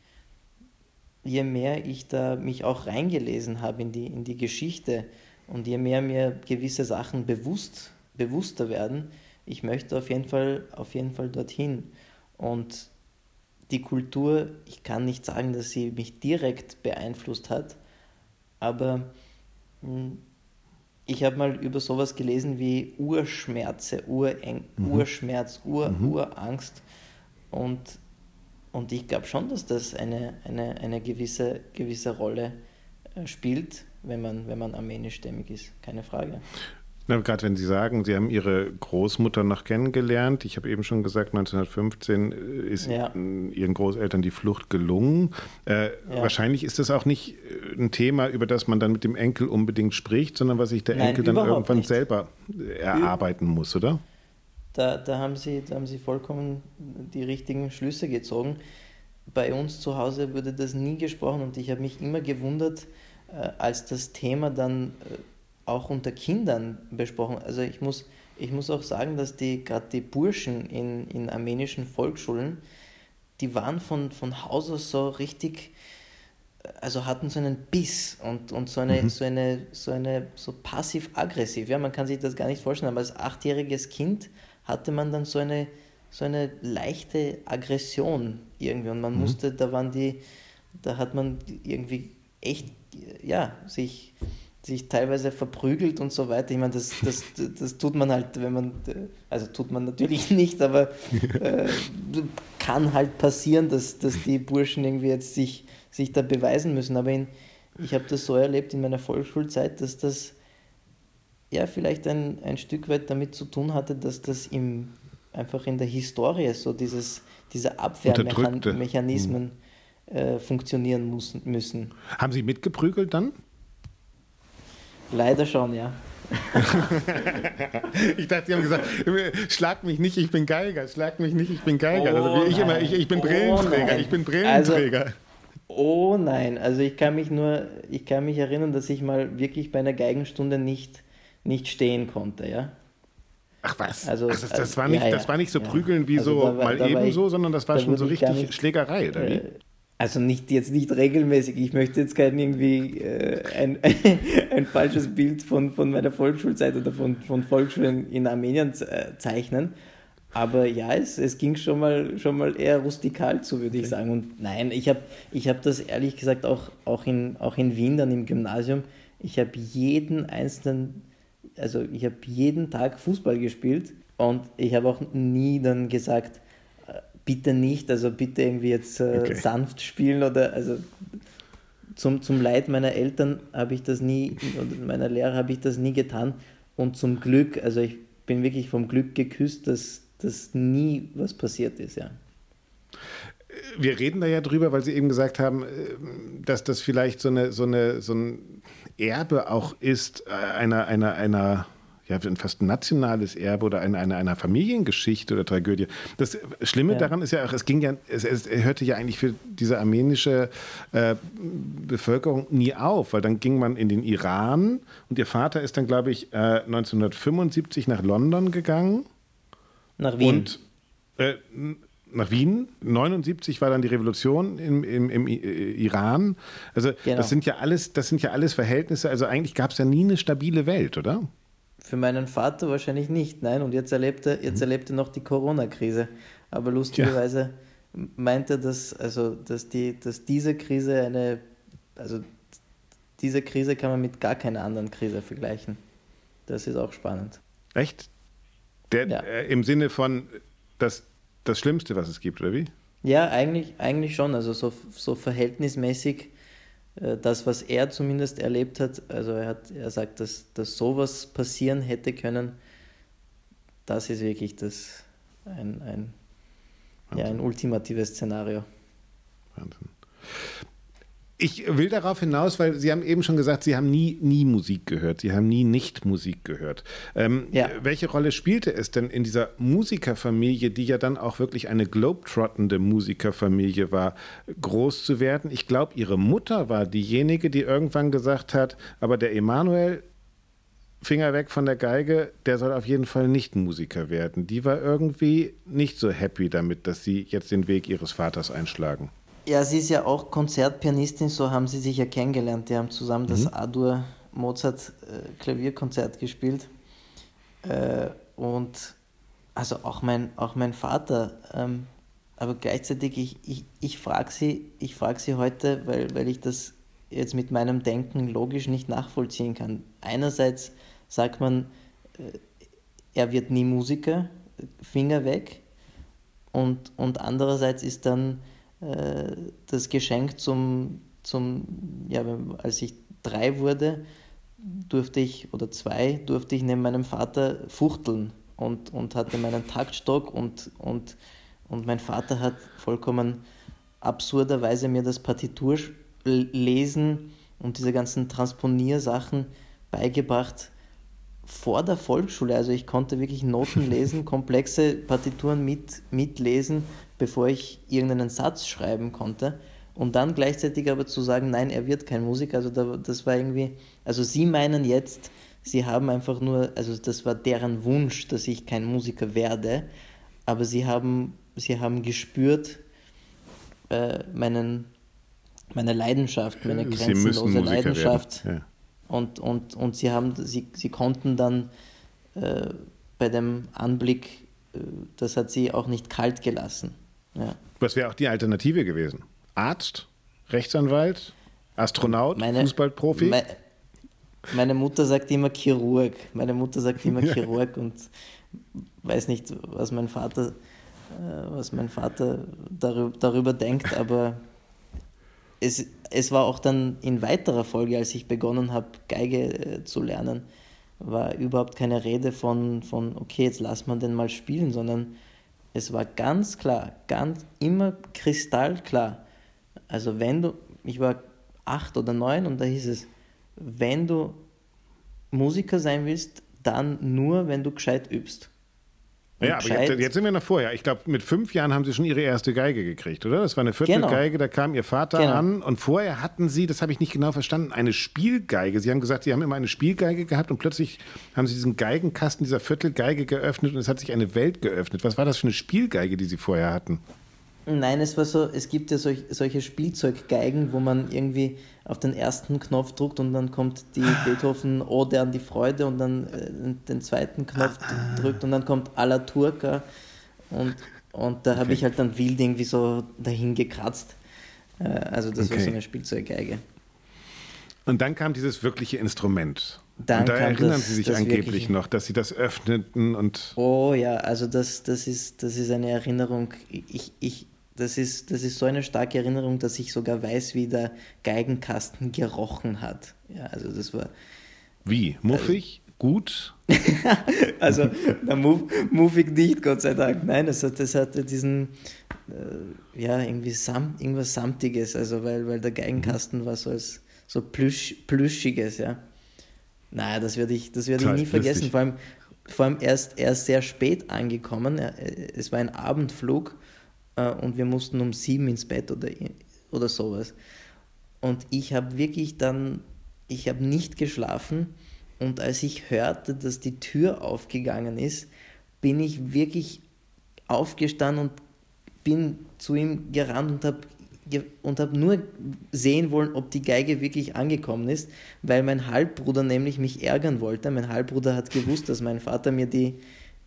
je mehr ich da mich auch reingelesen habe in die, in die Geschichte und je mehr mir gewisse Sachen bewusst, bewusster werden, ich möchte auf jeden Fall, auf jeden Fall dorthin. Und die Kultur, ich kann nicht sagen, dass sie mich direkt beeinflusst hat, aber hm, ich habe mal über sowas gelesen wie Urschmerze, Ureng mhm. Urschmerz, Ur, mhm. Urangst. Und, und ich glaube schon, dass das eine, eine, eine gewisse, gewisse Rolle äh, spielt, wenn man, wenn man armenischstämmig ist. Keine Frage. Gerade wenn Sie sagen, Sie haben Ihre Großmutter noch kennengelernt. Ich habe eben schon gesagt, 1915 äh, ist ja. Ihren Großeltern die Flucht gelungen. Äh, ja. Wahrscheinlich ist das auch nicht äh, ein Thema, über das man dann mit dem Enkel unbedingt spricht, sondern was sich der Nein, Enkel dann irgendwann nicht. selber erarbeiten muss, oder? Da, da, haben Sie, da haben Sie vollkommen die richtigen Schlüsse gezogen. Bei uns zu Hause wurde das nie gesprochen und ich habe mich immer gewundert, als das Thema dann auch unter Kindern besprochen. Also ich muss, ich muss auch sagen, dass die gerade die Burschen in, in armenischen Volksschulen, die waren von, von Haus aus so richtig, also hatten so einen Biss und, und so eine, mhm. so eine, so eine, so passiv-aggressiv. Ja, man kann sich das gar nicht vorstellen, aber als achtjähriges Kind hatte man dann so eine, so eine leichte Aggression irgendwie und man mhm. musste, da waren die, da hat man irgendwie echt, ja, sich sich teilweise verprügelt und so weiter. Ich meine, das, das, das tut man halt, wenn man, also tut man natürlich nicht, aber äh, kann halt passieren, dass, dass die Burschen irgendwie jetzt sich, sich da beweisen müssen. Aber in, ich habe das so erlebt in meiner Volksschulzeit, dass das ja vielleicht ein, ein Stück weit damit zu tun hatte, dass das im, einfach in der Historie so dieses, diese Abwehrmechanismen hm. äh, funktionieren muss, müssen. Haben Sie mitgeprügelt dann? Leider schon, ja. ich dachte, Sie haben gesagt, schlag mich nicht, ich bin Geiger, schlag mich nicht, ich bin Geiger. Also oh, also ich, immer, ich, ich bin oh Brillenträger, nein. ich bin Brillenträger. Also, oh nein, also ich kann mich nur, ich kann mich erinnern, dass ich mal wirklich bei einer Geigenstunde nicht, nicht stehen konnte, ja. Ach was, also, Ach, das, das, war nicht, ja, ja, das war nicht so prügeln wie also so war, mal ebenso, ich, sondern das war schon so richtig Schlägerei, oder wie? Also nicht jetzt nicht regelmäßig. Ich möchte jetzt kein irgendwie äh, ein, ein falsches Bild von, von meiner Volksschulzeit oder von, von Volksschulen in Armenien äh, zeichnen. Aber ja, es, es ging schon mal, schon mal eher rustikal zu, würde okay. ich sagen. Und nein, ich habe ich hab das ehrlich gesagt auch, auch, in, auch in Wien dann im Gymnasium. Ich habe jeden einzelnen, also ich habe jeden Tag Fußball gespielt und ich habe auch nie dann gesagt, bitte nicht, also bitte irgendwie jetzt äh, okay. sanft spielen oder also zum, zum Leid meiner Eltern habe ich das nie und meiner Lehrer habe ich das nie getan und zum Glück, also ich bin wirklich vom Glück geküsst, dass, dass nie was passiert ist, ja. Wir reden da ja drüber, weil Sie eben gesagt haben, äh, dass das vielleicht so, eine, so, eine, so ein Erbe auch ist äh, einer, einer, einer ja, fast ein nationales Erbe oder eine, eine, einer Familiengeschichte oder Tragödie. Das Schlimme ja. daran ist ja auch, es ging ja, es, es hörte ja eigentlich für diese armenische äh, Bevölkerung nie auf, weil dann ging man in den Iran und ihr Vater ist dann, glaube ich, äh, 1975 nach London gegangen. Nach Wien. Und äh, nach Wien. 79 war dann die Revolution im, im, im Iran. Also genau. das sind ja alles, das sind ja alles Verhältnisse. Also eigentlich gab es ja nie eine stabile Welt, oder? Für meinen Vater wahrscheinlich nicht, nein. Und jetzt erlebt er, jetzt mhm. erlebt er noch die Corona-Krise. Aber lustigerweise ja. meint er, dass, also, dass, die, dass diese Krise eine, also diese Krise kann man mit gar keiner anderen Krise vergleichen. Das ist auch spannend. Echt? Der, ja. äh, Im Sinne von das, das Schlimmste, was es gibt, oder wie? Ja, eigentlich, eigentlich schon. Also so, so verhältnismäßig das, was er zumindest erlebt hat, also er, hat, er sagt, dass, dass sowas passieren hätte können, das ist wirklich das, ein, ein, ja, ein ultimatives Szenario. Wahnsinn. Ich will darauf hinaus, weil Sie haben eben schon gesagt, Sie haben nie, nie Musik gehört. Sie haben nie nicht Musik gehört. Ähm, ja. Welche Rolle spielte es denn in dieser Musikerfamilie, die ja dann auch wirklich eine globetrottende Musikerfamilie war, groß zu werden? Ich glaube, Ihre Mutter war diejenige, die irgendwann gesagt hat, aber der Emanuel, Finger weg von der Geige, der soll auf jeden Fall nicht Musiker werden. Die war irgendwie nicht so happy damit, dass Sie jetzt den Weg Ihres Vaters einschlagen. Ja, sie ist ja auch Konzertpianistin, so haben sie sich ja kennengelernt. Die haben zusammen mhm. das Adur Mozart äh, Klavierkonzert gespielt. Äh, und also auch mein, auch mein Vater. Ähm, aber gleichzeitig, ich, ich, ich frage sie, frag sie heute, weil, weil ich das jetzt mit meinem Denken logisch nicht nachvollziehen kann. Einerseits sagt man, äh, er wird nie Musiker, Finger weg. Und, und andererseits ist dann äh, das Geschenk zum, zum, ja, als ich drei wurde, durfte ich, oder zwei, durfte ich neben meinem Vater fuchteln und, und hatte meinen Taktstock und, und, und mein Vater hat vollkommen absurderweise mir das Partitur lesen und diese ganzen Transponiersachen beigebracht vor der Volksschule. Also ich konnte wirklich Noten lesen, komplexe Partituren mit, mitlesen, bevor ich irgendeinen Satz schreiben konnte. Und dann gleichzeitig aber zu sagen, nein, er wird kein Musiker, also da, das war irgendwie, also sie meinen jetzt, sie haben einfach nur, also das war deren Wunsch, dass ich kein Musiker werde, aber sie haben, sie haben gespürt, äh, meinen, meine Leidenschaft, meine grenzenlose Leidenschaft. Ja. Und, und, und sie, haben, sie, sie konnten dann äh, bei dem Anblick, äh, das hat sie auch nicht kalt gelassen. Ja. Was wäre auch die Alternative gewesen? Arzt, Rechtsanwalt, Astronaut, meine, Fußballprofi? Me, meine Mutter sagt immer Chirurg. Meine Mutter sagt immer Chirurg und weiß nicht, was mein Vater, äh, was mein Vater darüber, darüber denkt, aber es, es war auch dann in weiterer Folge, als ich begonnen habe, Geige äh, zu lernen, war überhaupt keine Rede von, von okay, jetzt lass man den mal spielen, sondern es war ganz klar, ganz immer kristallklar. Also wenn du, ich war acht oder neun und da hieß es, wenn du Musiker sein willst, dann nur, wenn du gescheit übst. Ja, aber jetzt, jetzt, sind wir noch vorher. Ich glaube, mit fünf Jahren haben Sie schon Ihre erste Geige gekriegt, oder? Das war eine Viertelgeige, genau. da kam Ihr Vater genau. an und vorher hatten Sie, das habe ich nicht genau verstanden, eine Spielgeige. Sie haben gesagt, Sie haben immer eine Spielgeige gehabt und plötzlich haben Sie diesen Geigenkasten dieser Viertelgeige geöffnet und es hat sich eine Welt geöffnet. Was war das für eine Spielgeige, die Sie vorher hatten? Nein, es war so, es gibt ja solch, solche Spielzeuggeigen, wo man irgendwie auf den ersten Knopf drückt und dann kommt die Beethoven Ode an die Freude und dann äh, den zweiten Knopf ah, drückt und dann kommt Alla Turca und, und da okay. habe ich halt dann wild irgendwie so dahin gekratzt. Äh, also das okay. war so eine Spielzeuggeige. Und dann kam dieses wirkliche Instrument. Dann und da erinnern das, Sie sich angeblich wirkliche... noch, dass Sie das öffneten und. Oh ja, also das, das, ist, das ist eine Erinnerung. Ich, ich, das ist, das ist so eine starke Erinnerung, dass ich sogar weiß, wie der Geigenkasten gerochen hat. Ja, also das war. Wie? Muffig? Also, gut? also, na, muffig nicht, Gott sei Dank. Nein, es hat, es hatte diesen, äh, ja, irgendwie Samt, irgendwas Samtiges, also weil, weil der Geigenkasten war so als so plüsch, Plüschiges, ja. Naja, das werde ich, das werd ich nie vergessen. Vor allem, vor allem erst, erst sehr spät angekommen. Es war ein Abendflug äh, und wir mussten um sieben ins Bett oder, oder sowas. Und ich habe wirklich dann, ich habe nicht geschlafen und als ich hörte, dass die Tür aufgegangen ist, bin ich wirklich aufgestanden und bin zu ihm gerannt und habe und habe nur sehen wollen, ob die Geige wirklich angekommen ist, weil mein Halbbruder nämlich mich ärgern wollte. Mein Halbbruder hat gewusst, dass mein Vater mir die,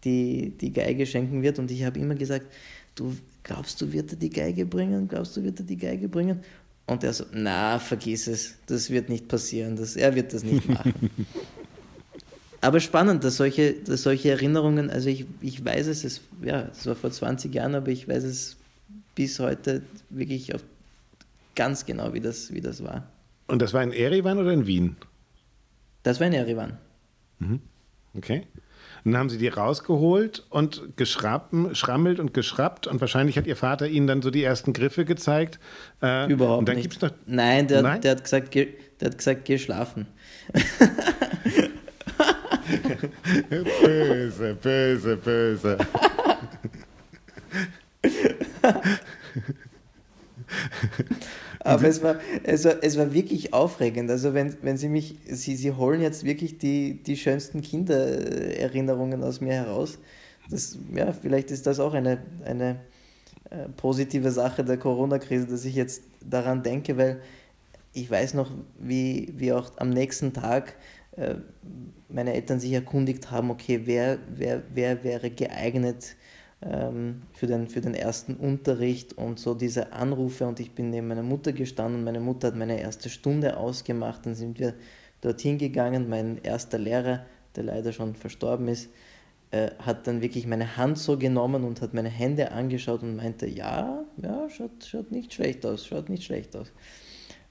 die, die Geige schenken wird und ich habe immer gesagt, du glaubst du, wird er die Geige bringen? Glaubst du, wird er die Geige bringen? Und er so, na, vergiss es, das wird nicht passieren, das, er wird das nicht machen. Aber spannend, dass solche, dass solche Erinnerungen, also ich, ich weiß es, es, ja, es war vor 20 Jahren, aber ich weiß es bis heute wirklich auf, ganz genau, wie das, wie das war. Und das war in Erivan oder in Wien? Das war in Erivan. Mhm. Okay. Und dann haben sie die rausgeholt und geschrammelt und geschraubt und wahrscheinlich hat ihr Vater ihnen dann so die ersten Griffe gezeigt. Äh, Überhaupt und dann nicht. Gibt's noch Nein, der, Nein? Der, hat gesagt, der hat gesagt, geh schlafen. böse, böse, böse. Aber es war, es, war, es war wirklich aufregend. Also wenn, wenn Sie mich, Sie, Sie holen jetzt wirklich die, die schönsten Kindererinnerungen aus mir heraus. Das, ja, vielleicht ist das auch eine, eine äh, positive Sache der Corona-Krise, dass ich jetzt daran denke, weil ich weiß noch, wie, wie auch am nächsten Tag äh, meine Eltern sich erkundigt haben, okay, wer, wer, wer wäre geeignet, für, den, für den ersten Unterricht und so diese Anrufe und ich bin neben meiner Mutter gestanden, meine Mutter hat meine erste Stunde ausgemacht, dann sind wir dorthin gegangen, mein erster Lehrer, der leider schon verstorben ist, äh, hat dann wirklich meine Hand so genommen und hat meine Hände angeschaut und meinte, ja, ja, schaut, schaut nicht schlecht aus, schaut nicht schlecht aus.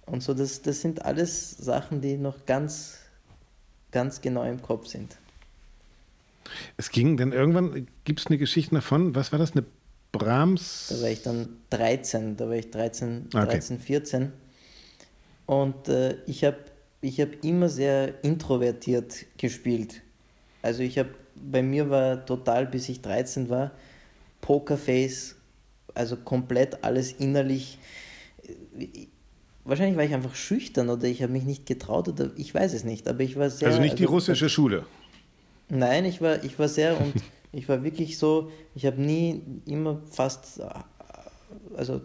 Und so, das, das sind alles Sachen, die noch ganz, ganz genau im Kopf sind. Es ging dann irgendwann, gibt es eine Geschichte davon, was war das, eine Brahms? Da war ich dann 13, da war ich 13, 13 okay. 14. Und äh, ich habe ich hab immer sehr introvertiert gespielt. Also ich habe, bei mir war total, bis ich 13 war, Pokerface, also komplett alles innerlich. Wahrscheinlich war ich einfach schüchtern oder ich habe mich nicht getraut oder ich weiß es nicht, aber ich war sehr. Also nicht die also, russische Schule. Nein, ich war, ich war sehr und ich war wirklich so, ich habe nie immer fast, also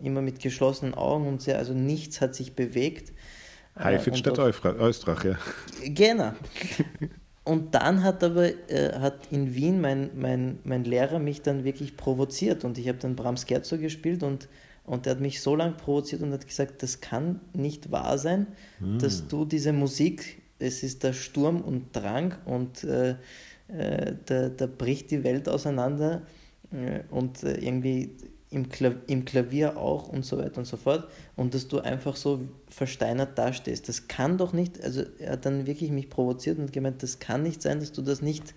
immer mit geschlossenen Augen und sehr, also nichts hat sich bewegt. Haifit statt Eustrach, ja. Genau. Und dann hat aber äh, hat in Wien mein, mein, mein Lehrer mich dann wirklich provoziert und ich habe dann Brahms Scherzo gespielt und, und er hat mich so lange provoziert und hat gesagt, das kann nicht wahr sein, hm. dass du diese Musik es ist der Sturm und Drang und äh, äh, da, da bricht die Welt auseinander äh, und äh, irgendwie im, Klavier, im Klavier auch und so weiter und so fort. Und dass du einfach so versteinert dastehst. Das kann doch nicht, also er hat dann wirklich mich provoziert und gemeint, das kann nicht sein, dass du das nicht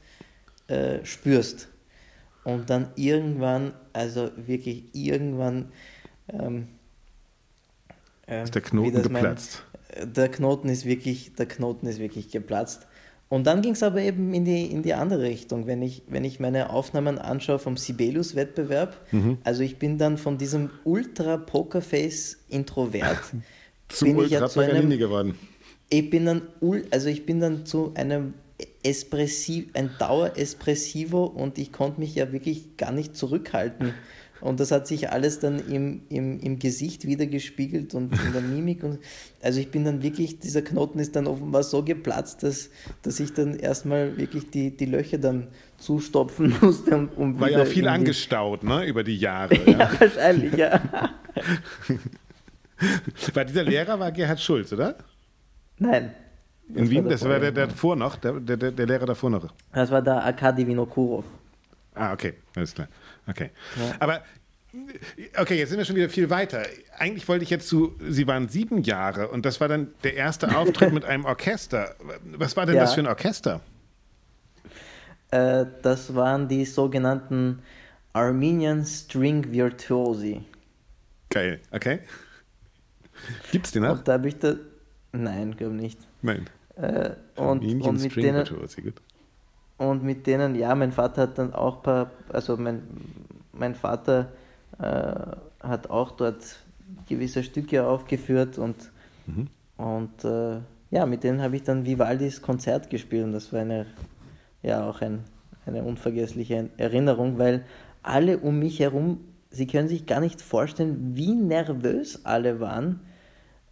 äh, spürst. Und dann irgendwann, also wirklich irgendwann, ähm, äh, ist der Knoten geplatzt. Der Knoten ist wirklich, der Knoten ist wirklich geplatzt. Und dann ging es aber eben in die, in die andere Richtung. Wenn ich, wenn ich meine Aufnahmen anschaue vom Sibelius-Wettbewerb, mhm. also ich bin dann von diesem Ultra-Pokerface-Introvert zum bin Ultra ich ja zu einem, geworden. Ich bin dann, also ich bin dann zu einem Espressiv, ein Dauer-Espressivo und ich konnte mich ja wirklich gar nicht zurückhalten. Und das hat sich alles dann im, im, im Gesicht wieder gespiegelt und in der Mimik. Und, also ich bin dann wirklich, dieser Knoten ist dann offenbar so geplatzt, dass, dass ich dann erstmal wirklich die, die Löcher dann zustopfen musste. Um, um War ja viel angestaut, ne, über die Jahre. ja, ja wahrscheinlich, ja. war dieser Lehrer war Gerhard Schulz, oder? Nein. In Wien, war das war der, der davor noch, der, der, der Lehrer davor noch. Das war der Arkadi Vinokurov. Ah, okay, alles klar. Okay. Ja. Aber Okay, jetzt sind wir schon wieder viel weiter. Eigentlich wollte ich jetzt zu, Sie waren sieben Jahre und das war dann der erste Auftritt mit einem Orchester. Was war denn ja. das für ein Orchester? Äh, das waren die sogenannten Armenian String Virtuosi. Geil, okay. Gibt's die noch? Und da habe ich da. Nein, glaube nicht. Nein. Äh, und, Armenian und mit String denen, Virtuosi, gut. Und mit denen, ja, mein Vater hat dann auch ein paar, also mein, mein Vater äh, hat auch dort gewisse Stücke aufgeführt und, mhm. und äh, ja, mit denen habe ich dann Vivaldis Konzert gespielt und das war eine, ja, auch ein, eine unvergessliche Erinnerung, weil alle um mich herum, sie können sich gar nicht vorstellen, wie nervös alle waren,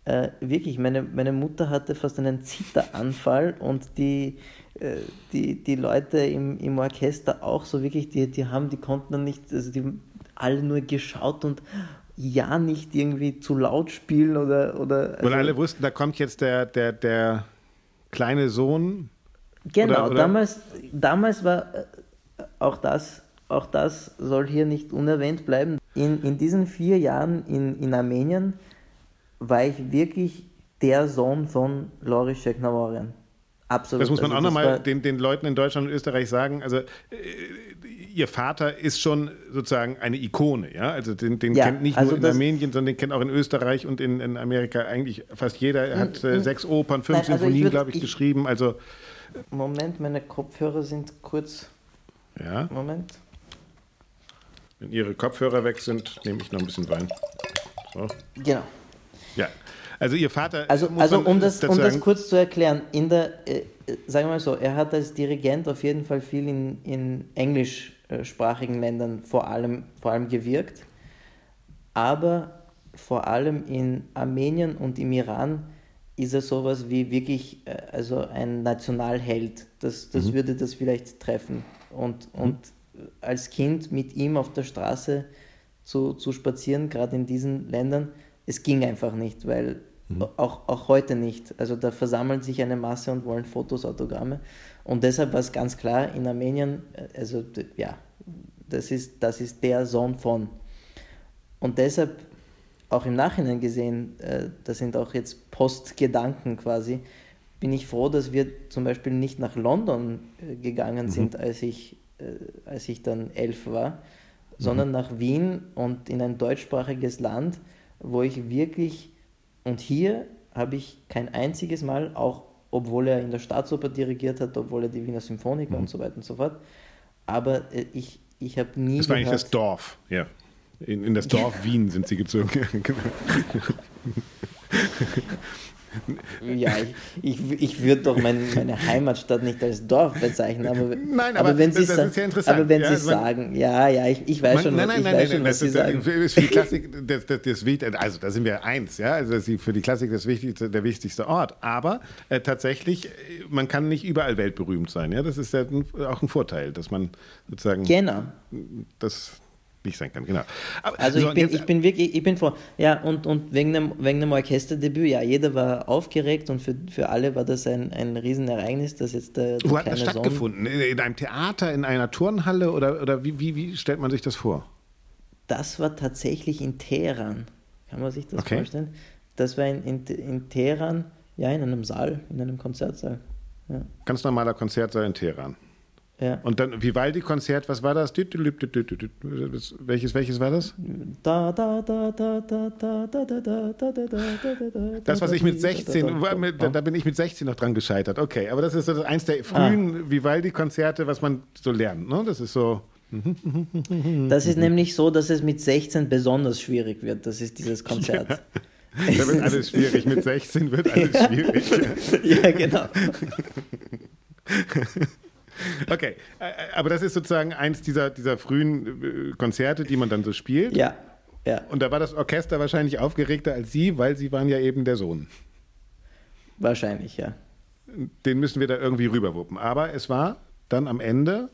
äh, wirklich, meine, meine Mutter hatte fast einen Zitteranfall und die, die, die Leute im, im Orchester auch so wirklich, die, die haben, die konnten dann nicht, also die alle nur geschaut und ja nicht irgendwie zu laut spielen oder. oder also, Weil alle wussten, da kommt jetzt der, der, der kleine Sohn. Genau, oder, oder? Damals, damals war äh, auch das, auch das soll hier nicht unerwähnt bleiben. In, in diesen vier Jahren in, in Armenien war ich wirklich der Sohn von Loris Shekhnawarian. Absolut. Das muss man also auch nochmal den, den Leuten in Deutschland und Österreich sagen. Also, äh, ihr Vater ist schon sozusagen eine Ikone, ja? Also, den, den ja, kennt nicht also nur in Armenien, sondern den kennt auch in Österreich und in, in Amerika eigentlich fast jeder. Er hat äh, sechs Opern, fünf Nein, also Sinfonien, glaube ich, ich, geschrieben. Also, Moment, meine Kopfhörer sind kurz. Ja. Moment. Wenn Ihre Kopfhörer weg sind, nehme ich noch ein bisschen Wein. So. Genau. Ja, also Ihr Vater. Also, also um, das, um das kurz zu erklären, in der, äh, sagen wir mal so, er hat als Dirigent auf jeden Fall viel in, in englischsprachigen Ländern vor allem, vor allem gewirkt, aber vor allem in Armenien und im Iran ist er sowas wie wirklich äh, also ein Nationalheld. Das, das mhm. würde das vielleicht treffen. Und, mhm. und als Kind mit ihm auf der Straße zu, zu spazieren, gerade in diesen Ländern, es ging einfach nicht, weil mhm. auch, auch heute nicht. Also da versammeln sich eine Masse und wollen Fotos, Autogramme. Und deshalb war es ganz klar, in Armenien, äh, also ja, das ist, das ist der Sohn von. Und deshalb, auch im Nachhinein gesehen, äh, das sind auch jetzt Postgedanken quasi, bin ich froh, dass wir zum Beispiel nicht nach London äh, gegangen mhm. sind, als ich, als ich dann elf war, mhm. sondern nach Wien und in ein deutschsprachiges Land, wo ich wirklich, und hier habe ich kein einziges Mal, auch obwohl er in der Staatsoper dirigiert hat, obwohl er die Wiener Symphoniker mhm. und so weiter und so fort, aber äh, ich, ich habe nie. Das war gehört, eigentlich das Dorf, ja. In, in das Dorf Wien sind sie gezogen. Ja, ich, ich, ich würde doch mein, meine Heimatstadt nicht als Dorf bezeichnen, aber, nein, aber, aber wenn Sie, das, das ist ja interessant. Aber wenn ja, Sie man, sagen, ja, ja, ich, ich weiß man, schon, nein, nein, ich nein, weiß nein, schon, was Sie sagen. Das für die Klassik, das, das, das also da sind wir eins, ja, also das für die Klassik das wichtigste, der wichtigste Ort, aber äh, tatsächlich, man kann nicht überall weltberühmt sein, ja, das ist ja auch ein Vorteil, dass man sozusagen genau. das nicht sein kann, genau. Aber, also so, ich, bin, jetzt, ich bin wirklich, ich bin froh. Ja, und, und wegen, dem, wegen dem Orchesterdebüt, ja, jeder war aufgeregt und für, für alle war das ein, ein Riesenereignis, dass jetzt der, der Wo hat das stattgefunden? In, in, einem Theater, in einer Turnhalle oder, oder wie, wie, wie stellt man sich das vor? das war tatsächlich in Teheran. Kann man sich das Okay. vorstellen? Das war in, in, in Teheran, ja, in einem Saal, in einem Konzertsaal. Ja. Ganz normaler Konzertsaal in Teheran. Ja. Und dann Vivaldi-Konzert, was war das? Welches, welches war das? Das, was ich mit 16, da bin ich mit 16 noch dran gescheitert. Okay, aber das ist so eins der frühen ah. Vivaldi-Konzerte, was man so lernt. Ne? Das ist so. Das ist nämlich so, dass es mit 16 besonders schwierig wird. Das ist dieses Konzert. Ja. Da wird alles schwierig. Mit 16 wird alles schwierig. ja, ja genau. Okay, äh, aber das ist sozusagen eins dieser, dieser frühen äh, Konzerte, die man dann so spielt. Ja, ja, Und da war das Orchester wahrscheinlich aufgeregter als Sie, weil Sie waren ja eben der Sohn. wahrscheinlich, ja. Den müssen wir da irgendwie rüberwuppen. Aber es war dann am Ende,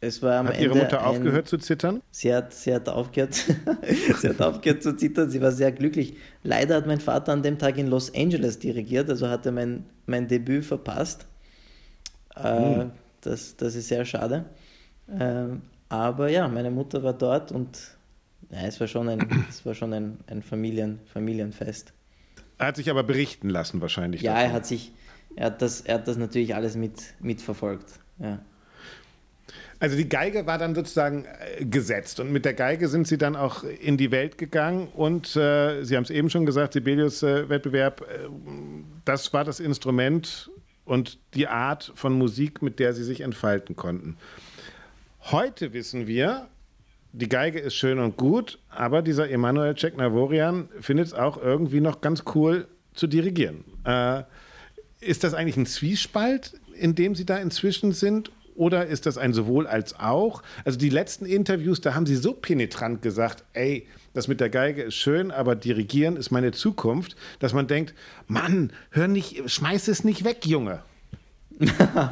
Es war am hat Ende Ihre Mutter ein, aufgehört zu zittern? Sie hat, sie hat aufgehört, sie hat aufgehört zu zittern, sie war sehr glücklich. Leider hat mein Vater an dem Tag in Los Angeles dirigiert, also hat er mein, mein Debüt verpasst. Äh, das, das ist sehr schade. Ähm, aber ja, meine Mutter war dort und ja, es war schon ein, es war schon ein, ein Familien, Familienfest. Er hat sich aber berichten lassen wahrscheinlich. Ja, davon. er hat sich, er hat das, er hat das natürlich alles mit, mitverfolgt. Ja. Also die Geige war dann sozusagen äh, gesetzt und mit der Geige sind Sie dann auch in die Welt gegangen und äh, Sie haben es eben schon gesagt, Sibelius-Wettbewerb, äh, das war das Instrument und die Art von Musik, mit der Sie sich entfalten konnten. Heute wissen wir, die Geige ist schön und gut, aber dieser Emanuel Ceknavorian findet es auch irgendwie noch ganz cool zu dirigieren. Äh, ist das eigentlich ein Zwiespalt, in dem Sie da inzwischen sind? Oder ist das ein sowohl als auch? Also die letzten Interviews, da haben Sie so penetrant gesagt, ey, das mit der Geige ist schön, aber dirigieren ist meine Zukunft, dass man denkt, Mann, hör nicht, schmeiß es nicht weg, Junge.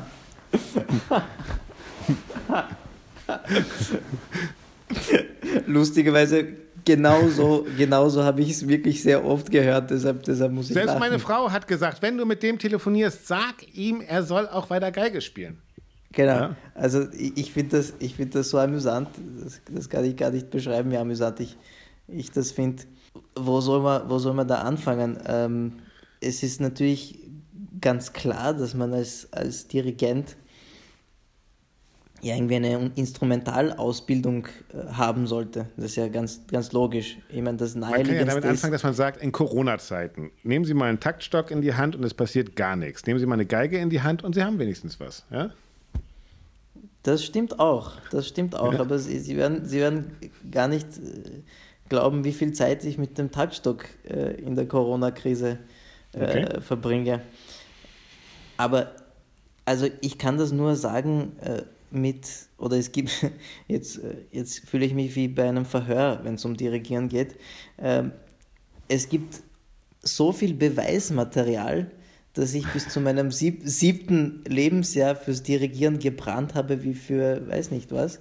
Lustigerweise, genauso, genauso habe ich es wirklich sehr oft gehört, deshalb, deshalb muss ich Selbst lachen. meine Frau hat gesagt, wenn du mit dem telefonierst, sag ihm, er soll auch weiter Geige spielen. Genau. Ja. Also ich, ich finde das, ich find das so amüsant, das, das kann ich gar nicht beschreiben, wie amüsant ich, ich das finde. Wo, soll man- wo soll man da anfangen? Ähm, es ist natürlich ganz klar, dass man als, als Dirigent ja irgendwie eine Instrumentalausbildung äh, haben sollte. Das ist ja ganz, ganz logisch. Ich meine, das Man kann ja damit anfangen, dass man sagt, in Corona-Zeiten, nehmen Sie mal einen Taktstock in die Hand und es passiert gar nichts. Nehmen Sie mal eine Geige in die Hand und Sie haben wenigstens was. Ja? Das stimmt auch, das stimmt auch, Ja. aber Sie, Sie, werden, Sie werden gar nicht äh, glauben, wie viel Zeit ich mit dem Taktstock äh, in der Corona-Krise äh, Okay. verbringe. Aber also ich kann das nur sagen mit, oder es gibt, jetzt, jetzt fühle ich mich wie bei einem Verhör, wenn es um Dirigieren geht. Ähm, es gibt so viel Beweismaterial, dass ich bis zu meinem sieb siebten Lebensjahr fürs Dirigieren gebrannt habe, wie für weiß nicht was.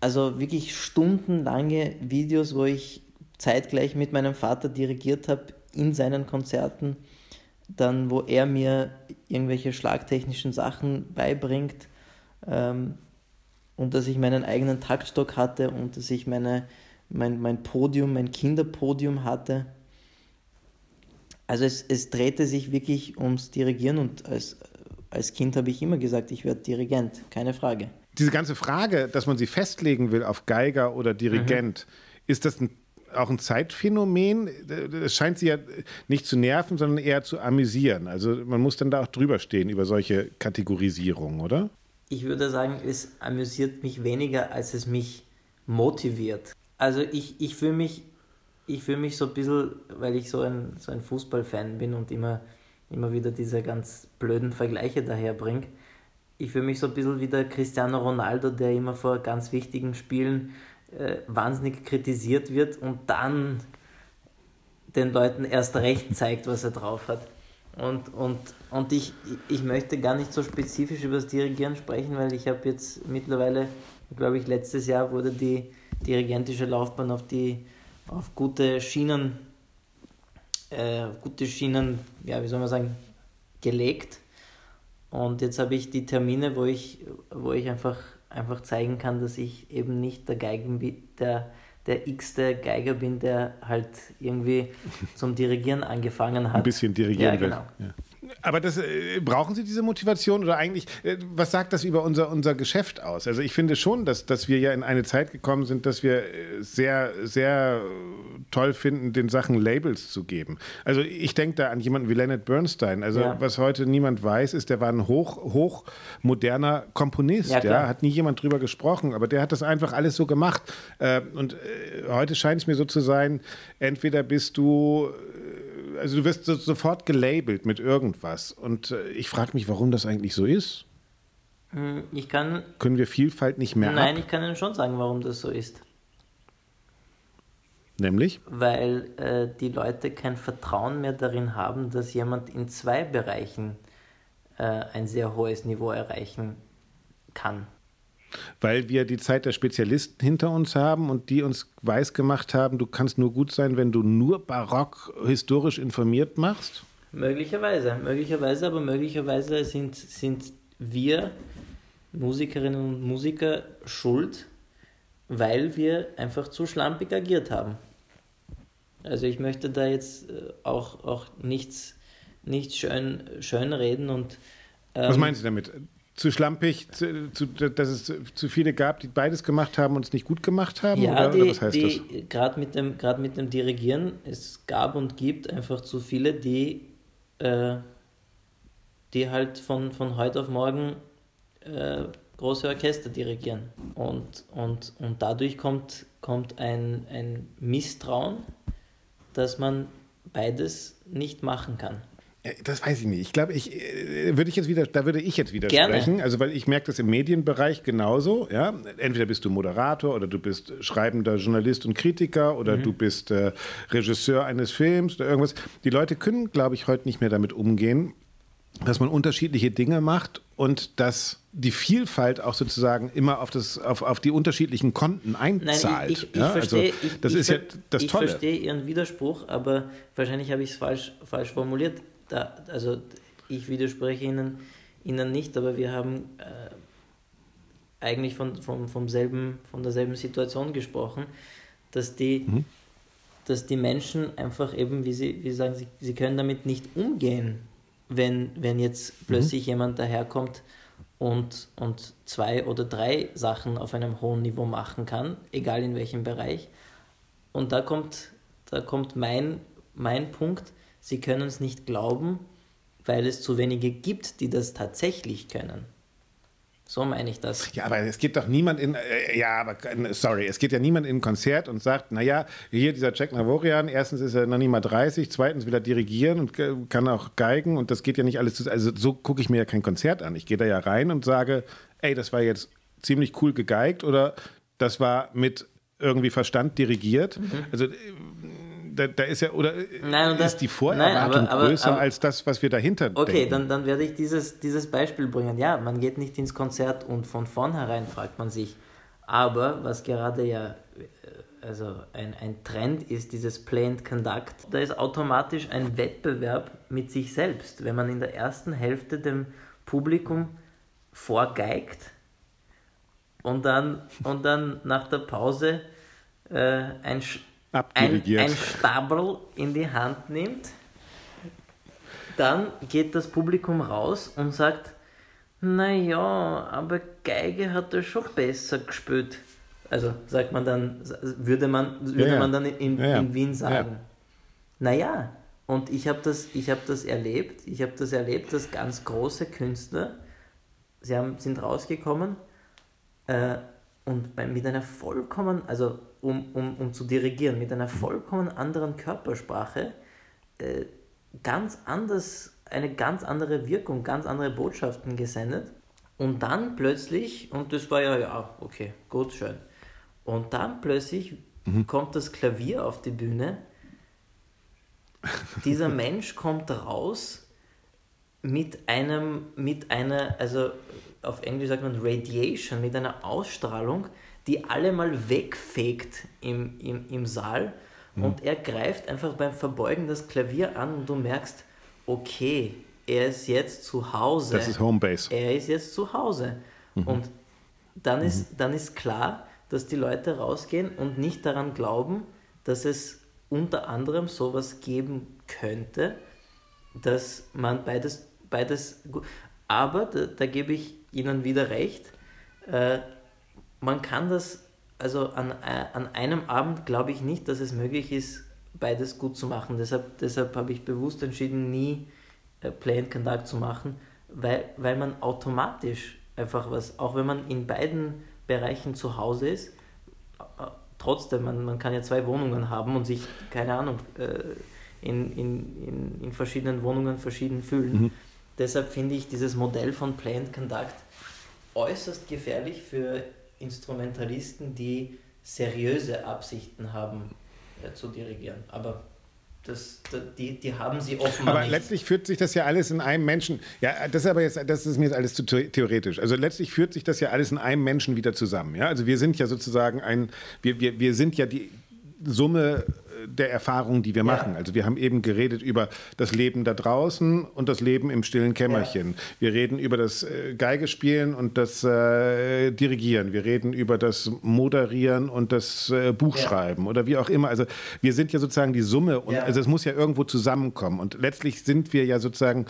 Also wirklich stundenlange Videos, wo ich zeitgleich mit meinem Vater dirigiert habe in seinen Konzerten, dann wo er mir irgendwelche schlagtechnischen Sachen beibringt ähm, und dass ich meinen eigenen Taktstock hatte und dass ich meine, mein, mein Podium, mein Kinderpodium hatte. Also es, es drehte sich wirklich ums Dirigieren und als, als Kind habe ich immer gesagt, ich werde Dirigent, keine Frage. Diese ganze Frage, dass man sie festlegen will auf Geiger oder Dirigent, ist das ein, auch ein Zeitphänomen? Es scheint sie ja nicht zu nerven, sondern eher zu amüsieren. Also man muss dann da auch drüber stehen über solche Kategorisierungen, oder? Ich würde sagen, es amüsiert mich weniger, als es mich motiviert. Also ich, ich fühle mich, ich fühl mich so ein bisschen, weil ich so ein, so ein Fußballfan bin und immer, immer wieder diese ganz blöden Vergleiche daherbringe. Ich fühle mich so ein bisschen wie der Cristiano Ronaldo, der immer vor ganz wichtigen Spielen äh, wahnsinnig kritisiert wird und dann den Leuten erst recht zeigt, was er drauf hat. Und, und, und ich, ich möchte gar nicht so spezifisch über das Dirigieren sprechen, weil ich habe jetzt mittlerweile, glaube ich, letztes Jahr wurde die dirigentische Laufbahn auf die auf gute Schienen, äh, auf gute Schienen, ja, wie soll man sagen, gelegt. Und jetzt habe ich die Termine, wo ich, wo ich einfach einfach zeigen kann, dass ich eben nicht der Geigen der der x-te Geiger bin, der halt irgendwie zum Dirigieren angefangen hat. Ein bisschen dirigieren ja, genau. will. Ja. Aber das, äh, brauchen Sie diese Motivation oder eigentlich, äh, was sagt das über unser, unser Geschäft aus? Also ich finde schon, dass, dass wir ja in eine Zeit gekommen sind, dass wir äh, sehr, sehr toll finden, den Sachen Labels zu geben. Also ich denke da an jemanden wie Leonard Bernstein. Also ja. was heute niemand weiß, ist, der war ein hoch, hoch moderner Komponist. Ja, ja, Hat nie jemand drüber gesprochen, aber der hat das einfach alles so gemacht. Und heute scheint es mir so zu sein, entweder bist du also du wirst so, sofort gelabelt mit irgendwas. Und äh, ich frage mich, warum das eigentlich so ist. Hm, ich kann. Können wir Vielfalt nicht mehr Nein, ab? ich kann Ihnen schon sagen, warum das so ist. Nämlich? Weil äh, die Leute kein Vertrauen mehr darin haben, dass jemand in zwei Bereichen äh, ein sehr hohes Niveau erreichen kann weil wir die Zeit der Spezialisten hinter uns haben und die uns weisgemacht haben, du kannst nur gut sein, wenn du nur barock historisch informiert machst? Möglicherweise, möglicherweise, aber möglicherweise sind, sind wir Musikerinnen und Musiker schuld, weil wir einfach zu schlampig agiert haben. Also ich möchte da jetzt äh, auch, auch nichts, nichts schön, schön reden und ähm, Was meinen Sie damit? Zu schlampig, zu, zu, dass es zu viele gab, die beides gemacht haben und es nicht gut gemacht haben? Ja, oder, die, oder was heißt die, das? Gerade mit, dem, mit dem Dirigieren, es gab und gibt einfach zu viele, die, äh, die halt von, von heute auf morgen äh, große Orchester dirigieren. Und, und, und dadurch kommt, kommt ein, ein Misstrauen, dass man beides nicht machen kann. Das weiß ich nicht. Ich glaube, ich äh, würde ich jetzt wieder, da würde ich jetzt widersprechen. Also, weil ich merke das im Medienbereich genauso. Ja, entweder bist du Moderator oder du bist schreibender Journalist und Kritiker oder mhm. du bist äh, Regisseur eines Films oder irgendwas. Die Leute können, glaube ich, heute nicht mehr damit umgehen, dass man unterschiedliche Dinge macht und dass die Vielfalt auch sozusagen immer auf, das, auf, auf die unterschiedlichen Konten einzahlt. Nein, ich, ich, ich ja, verstehe, also, das ich, ist ja das Tolle. Ich verstehe Ihren Widerspruch, aber wahrscheinlich habe ich es falsch, falsch formuliert da, also ich widerspreche Ihnen, Ihnen nicht, aber wir haben äh, eigentlich von, vom, vom selben, von derselben Situation gesprochen, dass die, mhm. dass die Menschen einfach eben, wie Sie, wie Sie sagen, sie, sie können damit nicht umgehen, wenn, wenn jetzt mhm. plötzlich mhm. jemand daherkommt und, und zwei oder drei Sachen auf einem hohen Niveau machen kann, egal in welchem Bereich. Und da kommt, da kommt mein, mein Punkt, sie können es nicht glauben, weil es zu wenige gibt, die das tatsächlich können. So meine ich das. Ja, aber es geht doch niemand in, äh, ja, aber sorry, es geht ja niemand in ein Konzert und sagt, naja, hier dieser Jack Navorian, erstens ist er noch nicht mal 30, zweitens will er dirigieren und kann auch geigen und das geht ja nicht alles zu, also so gucke ich mir ja kein Konzert an. Ich gehe da ja rein und sage, ey, das war jetzt ziemlich cool gegeigt oder das war mit irgendwie Verstand dirigiert. Mhm. Also da, da, ist ja, oder nein, ist die Vorerwartung nein, aber, größer aber, als das, was wir dahinter Okay, denken. dann, dann werde ich dieses, dieses Beispiel bringen. Ja, man geht nicht ins Konzert und von vornherein fragt man sich. Aber was gerade ja äh, also ein, ein Trend ist, dieses Play and Conduct, da ist automatisch ein Wettbewerb mit sich selbst. Wenn man in der ersten Hälfte dem Publikum vorgeigt und dann, und dann nach der Pause äh, ein ein, ein Stabel in die Hand nimmt, dann geht das Publikum raus und sagt, naja, aber Geige hat er schon besser gespielt. Also sagt man dann, würde man, würde ja, man dann in, ja, in Wien sagen. Ja. Naja, und ich habe das, hab das erlebt, ich habe das erlebt, dass ganz große Künstler, sie haben, sind rausgekommen äh, und bei, mit einer vollkommen, also um, um, um zu dirigieren, mit einer vollkommen anderen Körpersprache, äh, ganz anders, eine ganz andere Wirkung, ganz andere Botschaften gesendet. Und dann plötzlich, und das war ja, ja, okay, gut, schön. Und dann plötzlich mhm. kommt das Klavier auf die Bühne. Dieser Mensch kommt raus mit einem, mit einer, also auf Englisch sagt man Radiation, mit einer Ausstrahlung, die alle mal wegfegt im, im, im Saal mhm. und er greift einfach beim Verbeugen das Klavier an und du merkst, okay, er ist jetzt zu Hause. Das ist Homebase. Er ist jetzt zu Hause. Mhm. Und dann, mhm. ist, dann ist klar, dass die Leute rausgehen und nicht daran glauben, dass es unter anderem sowas geben könnte, dass man beides, beides aber da, da gebe ich Ihnen wieder recht, äh, man kann das, also an, äh, an einem Abend glaube ich nicht, dass es möglich ist, beides gut zu machen. Deshalb, deshalb habe ich bewusst entschieden, nie äh, Play and Conduct zu machen, weil, weil man automatisch einfach was, auch wenn man in beiden Bereichen zu Hause ist, äh, trotzdem, man, man kann ja zwei Wohnungen haben und sich, keine Ahnung, äh, in, in, in, in verschiedenen Wohnungen verschieden fühlen. Mhm. Deshalb finde ich dieses Modell von Play and Conduct äußerst gefährlich für Instrumentalisten, die seriöse Absichten haben äh, zu dirigieren. Aber das, die, die haben sie offenbar. Aber nicht. letztlich führt sich das ja alles in einem Menschen. Ja, das ist aber jetzt, das ist mir jetzt alles zu theoretisch. Also letztlich führt sich das ja alles in einem Menschen wieder zusammen. Ja, also wir sind ja sozusagen ein, wir, wir, wir sind ja die Summe der Erfahrungen, die wir ja. machen. Also wir haben eben geredet über das Leben da draußen und das Leben im stillen Kämmerchen. Ja. Wir reden über das äh, Geigespielen und das äh, Dirigieren. Wir reden über das Moderieren und das äh, Buchschreiben ja. oder wie auch immer. Also wir sind ja sozusagen die Summe und also es muss ja irgendwo zusammenkommen. Und letztlich sind wir ja sozusagen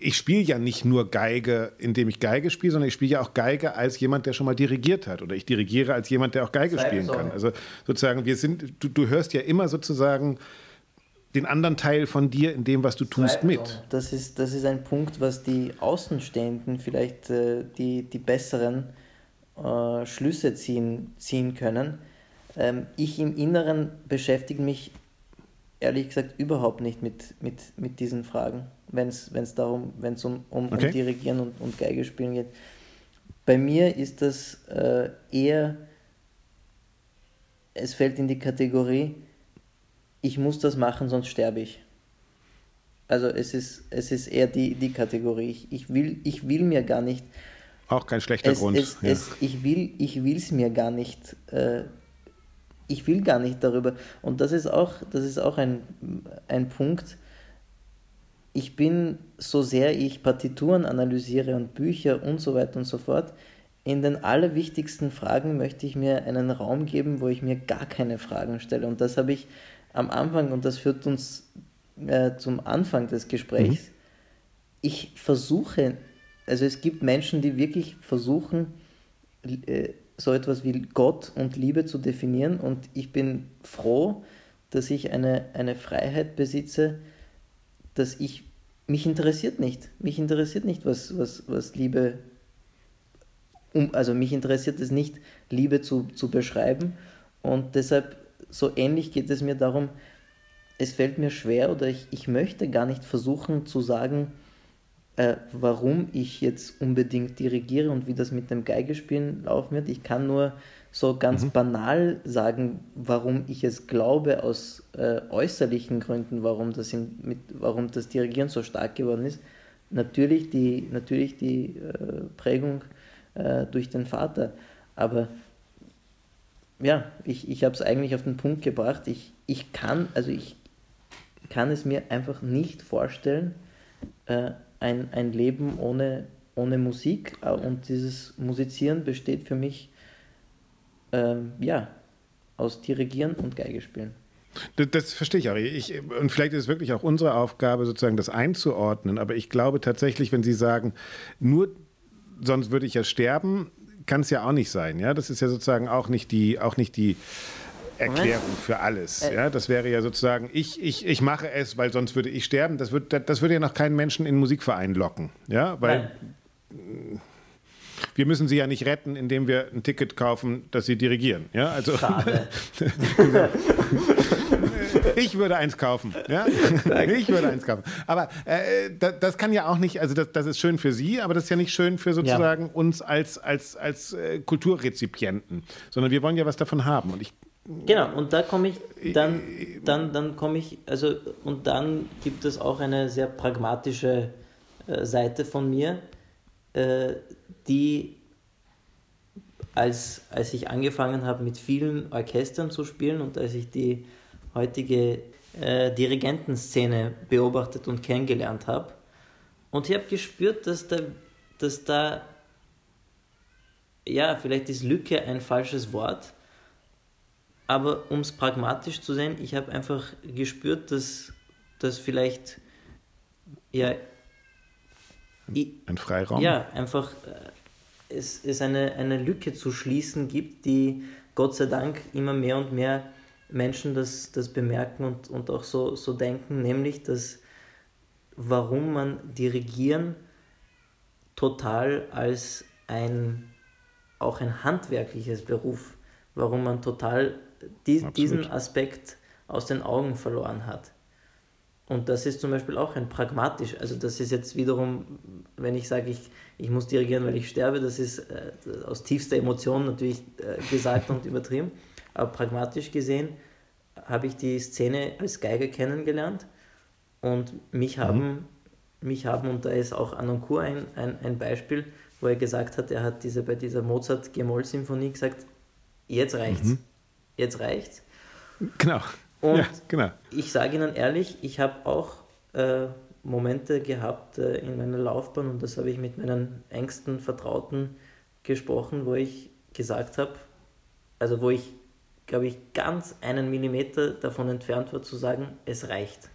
ich spiele ja nicht nur Geige, indem ich Geige spiele, sondern ich spiele ja auch Geige als jemand, der schon mal dirigiert hat. Oder ich dirigiere als jemand, der auch Geige Sei spielen kann. Also sozusagen, wir sind, du, du hörst ja immer sozusagen den anderen Teil von dir in dem, was du tust, mit. Das ist, das ist ein Punkt, was die Außenstehenden vielleicht äh, die, die besseren äh, Schlüsse ziehen, ziehen können. Ähm, ich im Inneren beschäftige mich ehrlich gesagt überhaupt nicht mit, mit, mit diesen Fragen wenn es darum, wenn es um, um, okay. um Dirigieren und, und Geige spielen geht. Bei mir ist das äh, eher, es fällt in die Kategorie, ich muss das machen, sonst sterbe ich. Also es ist, es ist eher die, die Kategorie. Ich, ich, will, ich will mir gar nicht. Auch kein schlechter es, Grund. Es, ja. es, ich will es mir gar nicht. Äh, ich will gar nicht darüber. Und das ist auch, das ist auch ein, ein Punkt, ich bin, so sehr ich Partituren analysiere und Bücher und so weiter und so fort, in den allerwichtigsten Fragen möchte ich mir einen Raum geben, wo ich mir gar keine Fragen stelle. Und das habe ich am Anfang, und das führt uns äh, zum Anfang des Gesprächs. Mhm. Ich versuche, also es gibt Menschen, die wirklich versuchen, äh, so etwas wie Gott und Liebe zu definieren. Und ich bin froh, dass ich eine, eine Freiheit besitze, dass ich, mich interessiert nicht, mich interessiert nicht, was, was, was Liebe, um, also mich interessiert es nicht, Liebe zu, zu beschreiben und deshalb, so ähnlich geht es mir darum, es fällt mir schwer oder ich, ich möchte gar nicht versuchen zu sagen, äh, warum ich jetzt unbedingt dirigiere und wie das mit dem Geigespielen laufen wird. Ich kann nur so ganz mhm. banal sagen, warum ich es glaube, aus äh, äußerlichen Gründen, warum das, in, mit, warum das Dirigieren so stark geworden ist. Natürlich die, natürlich die äh, Prägung äh, durch den Vater. Aber ja, ich, ich habe es eigentlich auf den Punkt gebracht. Ich, ich kann, also ich kann es mir einfach nicht vorstellen, äh, ein, ein Leben ohne, ohne Musik. Äh, und dieses Musizieren besteht für mich ähm, ja, aus Dirigieren und Geige spielen. Das, das, verstehe ich auch. Ich, und vielleicht ist es wirklich auch unsere Aufgabe, sozusagen das einzuordnen. Aber ich glaube tatsächlich, wenn Sie sagen, nur sonst würde ich ja sterben, kann es ja auch nicht sein. Ja, das ist ja sozusagen auch nicht die, auch nicht die Erklärung für alles. Ja, das wäre ja sozusagen, ich, ich, ich mache es, weil sonst würde ich sterben. Das, wird, das würde ja noch keinen Menschen in Musikverein locken. Ja, weil. Nein wir müssen sie ja nicht retten, indem wir ein Ticket kaufen, das sie dirigieren. Ja, also ich würde eins kaufen. Ja? Ich würde eins kaufen. Aber äh, das, das, kann ja auch nicht, also das, das, ist schön für Sie, aber das ist ja nicht schön für sozusagen ja. uns als, als, als äh, Kulturrezipienten, sondern wir wollen ja was davon haben. Und ich Genau, und da komme ich, dann, dann, dann komme ich, also, und dann gibt es auch eine sehr pragmatische äh, Seite von mir, äh, die, als, als ich angefangen habe, mit vielen Orchestern zu spielen und als ich die heutige äh, Dirigentenszene beobachtet und kennengelernt habe, und ich habe gespürt, dass da, dass da ja, vielleicht ist Lücke ein falsches Wort, aber um es pragmatisch zu sehen, ich habe einfach gespürt, dass, dass vielleicht ja, ein Freiraum? Ja, einfach äh, es, es eine, eine Lücke zu schließen gibt, die Gott sei Dank immer mehr und mehr Menschen das, das bemerken und, und auch so, so denken, nämlich, dass warum man Dirigieren total als ein auch ein handwerkliches Beruf, warum man total die, diesen Aspekt aus den Augen verloren hat. Und das ist zum Beispiel auch ein pragmatisch, also das ist jetzt wiederum, wenn ich sage, ich, ich muss dirigieren, weil ich sterbe, das ist äh, aus tiefster Emotion natürlich äh, gesagt und übertrieben, aber pragmatisch gesehen habe ich die Szene als Geiger kennengelernt und mich mhm. haben, mich haben und da ist auch Anoncourt ein, ein, ein Beispiel, wo er gesagt hat, er hat diese, bei dieser Mozart-G-Moll-Symphonie gesagt, jetzt reicht's, mhm. jetzt reicht's. Genau. Und ja, genau. ich sage Ihnen ehrlich, ich habe auch äh, Momente gehabt äh, in meiner Laufbahn und das habe ich mit meinen engsten Vertrauten gesprochen, wo ich gesagt habe, also wo ich, glaube ich, ganz einen Millimeter davon entfernt war zu sagen, es reicht.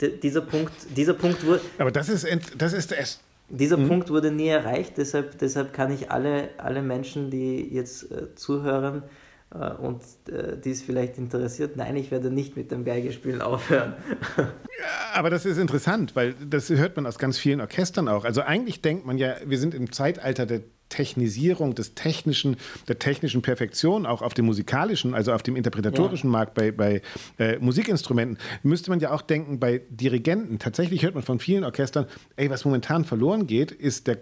D dieser Punkt, dieser Punkt wurde. Aber das ist, das ist erst. Dieser mhm. Punkt wurde nie erreicht, deshalb, deshalb kann ich alle, alle Menschen, die jetzt äh, zuhören, und äh, dies vielleicht interessiert, nein, ich werde nicht mit dem Geigespielen aufhören. Aber das ist interessant, weil das hört man aus ganz vielen Orchestern auch. Also eigentlich denkt man ja, wir sind im Zeitalter der Technisierung, des technischen, der technischen Perfektion, auch auf dem musikalischen, also auf dem interpretatorischen ja. Markt bei, bei äh, Musikinstrumenten, müsste man ja auch denken bei Dirigenten. Tatsächlich hört man von vielen Orchestern, ey, was momentan verloren geht, ist der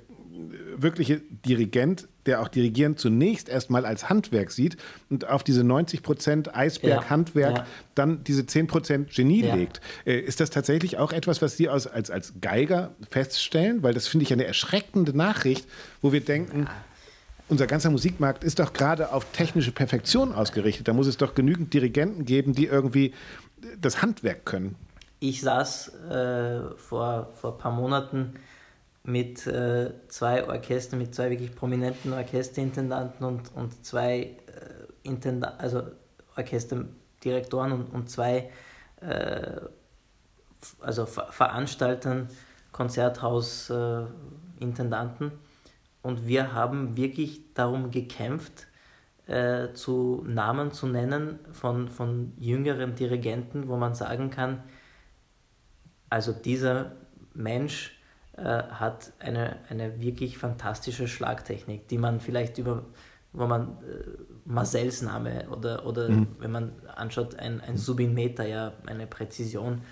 wirkliche Dirigent, der auch Dirigieren zunächst erstmal als Handwerk sieht und auf diese 90 Prozent Eisberg-Handwerk ja, ja. dann diese 10 Prozent Genie ja. legt. Äh, ist das tatsächlich auch etwas, was Sie als, als, als Geiger feststellen? Weil das finde ich eine erschreckende Nachricht, wo wir denken, unser ganzer Musikmarkt ist doch gerade auf technische Perfektion ausgerichtet. Da muss es doch genügend Dirigenten geben, die irgendwie das Handwerk können. Ich saß äh, vor, vor ein paar Monaten mit äh, zwei Orchestern, mit zwei wirklich prominenten Orchesterintendanten und, und zwei äh, Intenda also Orchesterdirektoren und, und zwei äh, also Ver Veranstaltern, Konzerthausintendanten. und wir haben wirklich darum gekämpft, äh, zu Namen zu nennen von, von jüngeren Dirigenten, wo man sagen kann, also dieser Mensch äh, hat eine, eine wirklich fantastische Schlagtechnik, die man vielleicht über, wo man äh, Marcells Name oder, oder mhm. wenn man anschaut, ein, ein Subinmeter, ja, eine Präzision.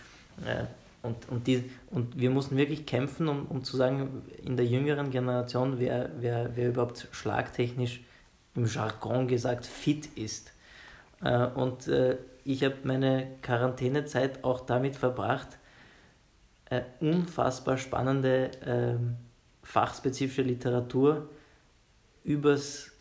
Äh, und, und, die, und wir mussten wirklich kämpfen, um, um zu sagen, in der jüngeren Generation, wer, wer, wer überhaupt schlagtechnisch im Jargon gesagt fit ist. Äh, und äh, ich habe meine Quarantänezeit auch damit verbracht, äh, unfassbar spannende äh, fachspezifische Literatur übers,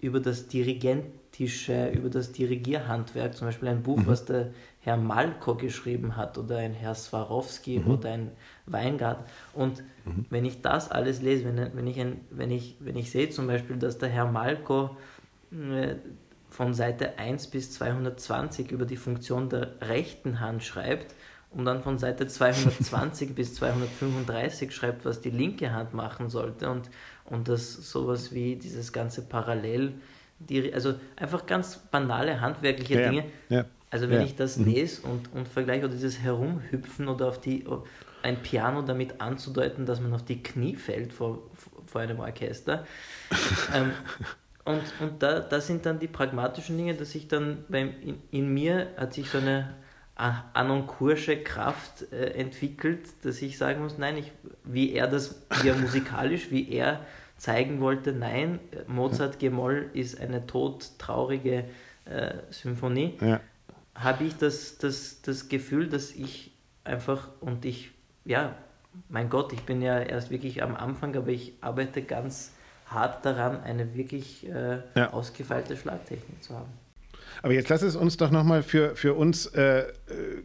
über das Dirigentische, über das Dirigierhandwerk, zum Beispiel ein Buch, mhm. was der Herr Malko geschrieben hat oder ein Herr Swarovski mhm. oder ein Weingart. Und mhm. wenn ich das alles lese, wenn, wenn, ich ein, wenn, ich, wenn ich sehe zum Beispiel, dass der Herr Malko äh, von Seite 1 bis 220 über die Funktion der rechten Hand schreibt, und dann von Seite 220 bis 235 schreibt, was die linke Hand machen sollte und, und das sowas wie dieses ganze Parallel, die, also einfach ganz banale handwerkliche ja, Dinge. Ja, also wenn ja. ich das mhm. lese und, und vergleiche oder dieses Herumhüpfen oder auf die ein Piano damit anzudeuten, dass man auf die Knie fällt vor, vor einem Orchester. ähm, und und da, da sind dann die pragmatischen Dinge, dass ich dann beim, in, in mir hat sich so eine anonkursche Kraft äh, entwickelt, dass ich sagen muss, nein, ich, wie er das, wie er musikalisch, wie er zeigen wollte, nein, Mozart Gemoll ist eine todtraurige äh, Symphonie, ja. habe ich das, das, das Gefühl, dass ich einfach und ich, ja, mein Gott, ich bin ja erst wirklich am Anfang, aber ich arbeite ganz hart daran, eine wirklich äh, ja. ausgefeilte Schlagtechnik zu haben. Aber jetzt lass es uns doch nochmal für, für uns äh, äh,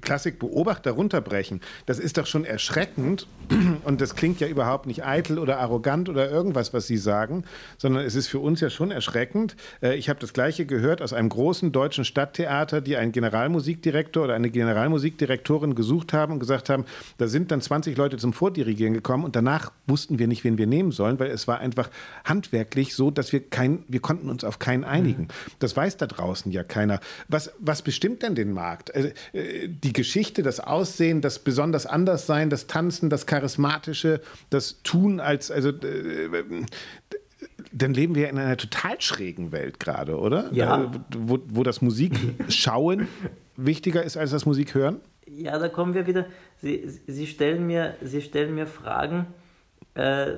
Klassikbeobachter runterbrechen, das ist doch schon erschreckend und das klingt ja überhaupt nicht eitel oder arrogant oder irgendwas, was Sie sagen, sondern es ist für uns ja schon erschreckend. Äh, ich habe das Gleiche gehört aus einem großen deutschen Stadttheater, die einen Generalmusikdirektor oder eine Generalmusikdirektorin gesucht haben und gesagt haben, da sind dann 20 Leute zum Vordirigieren gekommen und danach wussten wir nicht, wen wir nehmen sollen, weil es war einfach handwerklich so, dass wir kein, wir konnten uns auf keinen einigen. Mhm. Das weiß da draußen ja keiner. Was, was bestimmt denn den Markt? Also, die Geschichte, das Aussehen, das besonders anders sein, das Tanzen, das Charismatische, das Tun als, also äh, dann leben wir in einer total schrägen Welt gerade, oder? Ja. Äh, wo, wo das Musikschauen wichtiger ist als das Musikhören? Ja, da kommen wir wieder. Sie, Sie, stellen, mir, Sie stellen mir Fragen äh,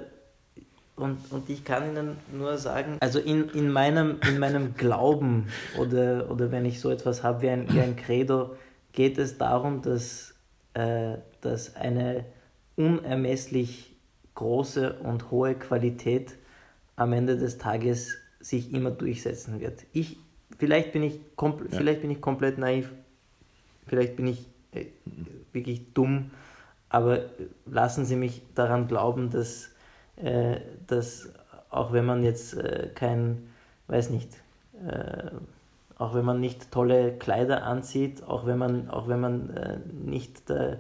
und, und ich kann Ihnen nur sagen, also in, in, meinem, in meinem Glauben oder, oder wenn ich so etwas habe wie ein, wie ein Credo, geht es darum, dass, äh, dass eine unermesslich große und hohe Qualität am Ende des Tages sich immer durchsetzen wird. Ich, vielleicht, bin ich ja. vielleicht bin ich komplett naiv, vielleicht bin ich äh, wirklich dumm, aber lassen Sie mich daran glauben, dass, äh, dass auch wenn man jetzt äh, kein, weiß nicht, äh, auch wenn man nicht tolle Kleider anzieht, auch wenn man, auch wenn man äh, nicht der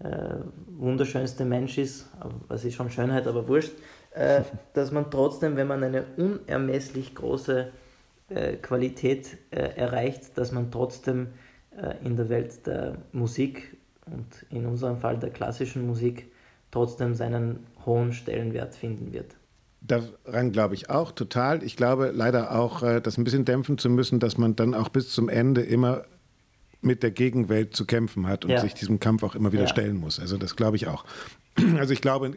äh, wunderschönste Mensch ist, was ist schon Schönheit, aber wurscht, äh, dass man trotzdem, wenn man eine unermesslich große Qualität erreicht, dass man trotzdem in der Welt der Musik und in unserem Fall der klassischen Musik trotzdem seinen hohen Stellenwert finden wird. Daran glaube ich auch total. Ich glaube leider auch, äh, das ein bisschen dämpfen zu müssen, dass man dann auch bis zum Ende immer mit der Gegenwelt zu kämpfen hat und ja. sich diesem Kampf auch immer wieder ja. stellen muss. Also das glaube ich auch. Also ich glaube,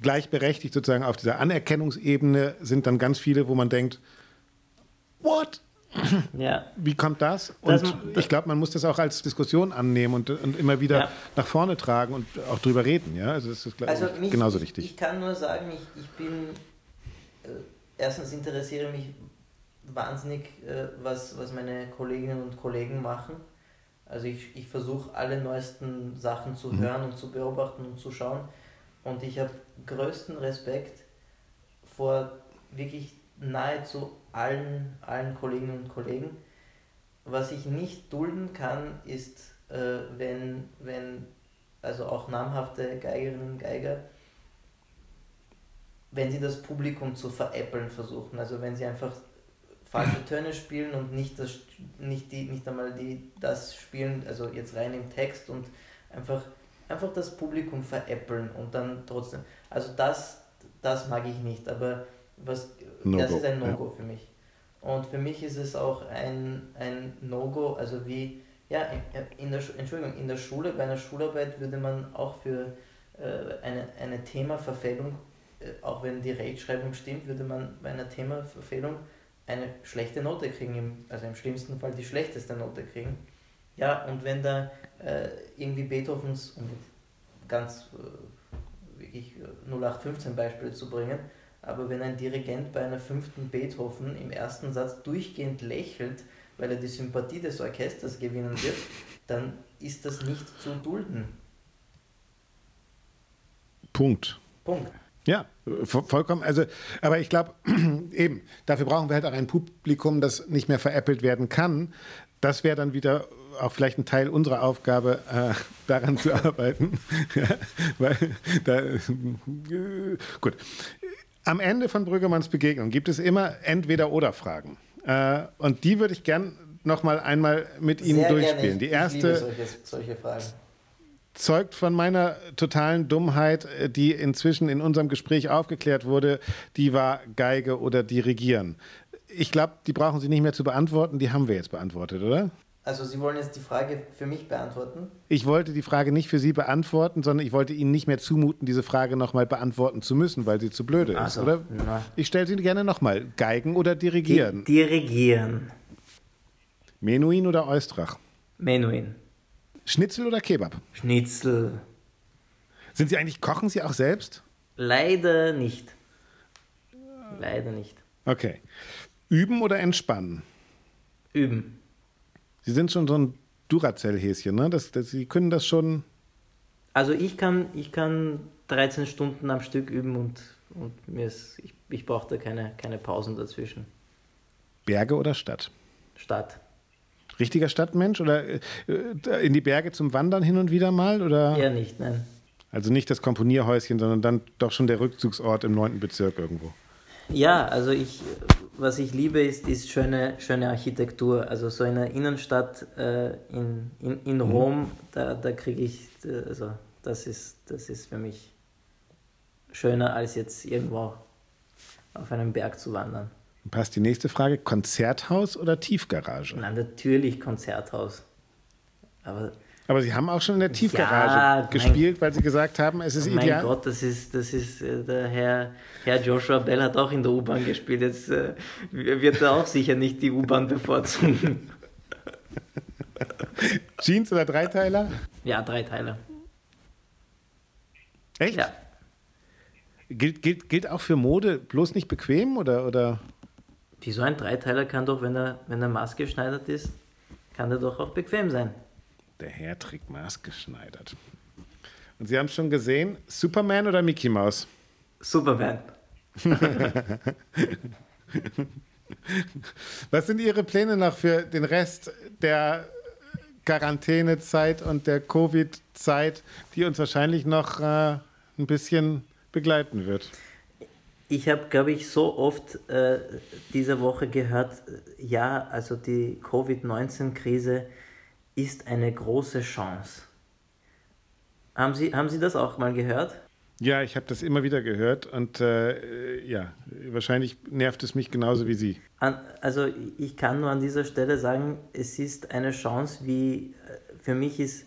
gleichberechtigt sozusagen auf dieser Anerkennungsebene sind dann ganz viele, wo man denkt, what? Ja. Wie kommt das? Und das, ich glaube, man muss das auch als Diskussion annehmen und, und immer wieder ja. nach vorne tragen und auch drüber reden. Ja? Also das ist also mich, genauso wichtig. Ich, ich, kann nur sagen, ich, ich bin äh, erstens interessiere mich wahnsinnig, äh, was, was meine Kolleginnen und Kollegen machen. Also ich, ich versuche alle neuesten Sachen zu mhm. hören und zu beobachten und zu schauen. Und ich habe größten Respekt vor wirklich nahezu allen, allen Kolleginnen und Kollegen. Was ich nicht dulden kann, ist, äh, wenn, wenn also auch namhafte Geigerinnen und Geiger, wenn sie das Publikum zu veräppeln versuchen. Also wenn sie einfach falsche Töne spielen und nicht, das, nicht, die, nicht einmal die, das spielen, also jetzt rein im Text und einfach, einfach das Publikum veräppeln und dann trotzdem. Also das, das mag ich nicht, aber was, no das ist ein No-Go ja. für mich. Und für mich ist es auch ein, ein No-Go, also wie, ja, in der, Entschuldigung, in der Schule, bei einer Schularbeit würde man auch für äh, eine, eine Themaverfehlung, äh, auch wenn die Rechtschreibung stimmt, würde man bei einer Themaverfehlung eine schlechte Note kriegen, also im schlimmsten Fall die schlechteste Note kriegen. Ja, und wenn da äh, irgendwie Beethovens, um ganz äh, wirklich 0815 Beispiele zu bringen, aber wenn ein Dirigent bei einer fünften Beethoven im ersten Satz durchgehend lächelt, weil er die Sympathie des Orchesters gewinnen wird, dann ist das nicht zu dulden. Punkt. Punkt. Ja, vollkommen. Also, aber ich glaube, eben, dafür brauchen wir halt auch ein Publikum, das nicht mehr veräppelt werden kann. Das wäre dann wieder auch vielleicht ein Teil unserer Aufgabe, äh, daran zu arbeiten. ja, weil da, äh, gut. Am Ende von Brüggemanns Begegnung gibt es immer Entweder-Oder-Fragen. Äh, und die würde ich gern noch mal einmal mit Ihnen Sehr durchspielen. Die erste solche, solche zeugt von meiner totalen Dummheit, die inzwischen in unserem Gespräch aufgeklärt wurde. Die war Geige oder Dirigieren. Ich glaube, die brauchen Sie nicht mehr zu beantworten. Die haben wir jetzt beantwortet, oder? Also Sie wollen jetzt die Frage für mich beantworten? Ich wollte die Frage nicht für Sie beantworten, sondern ich wollte Ihnen nicht mehr zumuten, diese Frage nochmal beantworten zu müssen, weil sie zu blöde ist, so, oder? Na. Ich stelle sie gerne nochmal. Geigen oder dirigieren? Di dirigieren. Menuhin oder Eustrach? Menuhin. Schnitzel oder Kebab? Schnitzel. Sind Sie eigentlich, kochen Sie auch selbst? Leider nicht. Leider nicht. Okay. Üben oder entspannen? Üben. Sie sind schon so ein Duracell-Häschen, ne? Das, das, Sie können das schon. Also ich kann, ich kann 13 Stunden am Stück üben und, und mir ist, ich, ich brauche da keine, keine Pausen dazwischen. Berge oder Stadt? Stadt. Richtiger Stadtmensch oder äh, in die Berge zum Wandern hin und wieder mal? Oder? Eher nicht, nein. Also nicht das Komponierhäuschen, sondern dann doch schon der Rückzugsort im 9. Bezirk irgendwo. Ja, also ich, was ich liebe, ist, ist schöne, schöne Architektur. Also so in der Innenstadt äh, in, in, in mhm. Rom, da, da kriege ich, also das ist, das ist für mich schöner als jetzt irgendwo auf einem Berg zu wandern. Passt die nächste Frage, Konzerthaus oder Tiefgarage? Na, natürlich Konzerthaus. Aber aber Sie haben auch schon in der Tiefgarage ja, gespielt, weil Sie gesagt haben, es ist mein ideal. Mein Gott, das ist, das ist äh, der Herr, Herr Joshua Bell hat auch in der U-Bahn gespielt. Jetzt äh, wird er auch sicher nicht die U-Bahn bevorzugen. Jeans oder Dreiteiler? Ja, Dreiteiler. Echt? Ja. Gilt, gilt, gilt auch für Mode bloß nicht bequem oder? oder? Wieso ein Dreiteiler kann doch, wenn er, wenn er maßgeschneidert ist, kann er doch auch bequem sein. Der Herr trägt maßgeschneidert. Und Sie haben es schon gesehen, Superman oder Mickey Mouse? Superman. Was sind Ihre Pläne noch für den Rest der Quarantänezeit und der Covid-Zeit, die uns wahrscheinlich noch äh, ein bisschen begleiten wird? Ich habe, glaube ich, so oft äh, diese Woche gehört, ja, also die Covid-19-Krise ist eine große Chance. Haben Sie, haben Sie das auch mal gehört? Ja, ich habe das immer wieder gehört und äh, ja, wahrscheinlich nervt es mich genauso wie Sie. An, also ich kann nur an dieser Stelle sagen, es ist eine Chance, wie äh, für mich ist,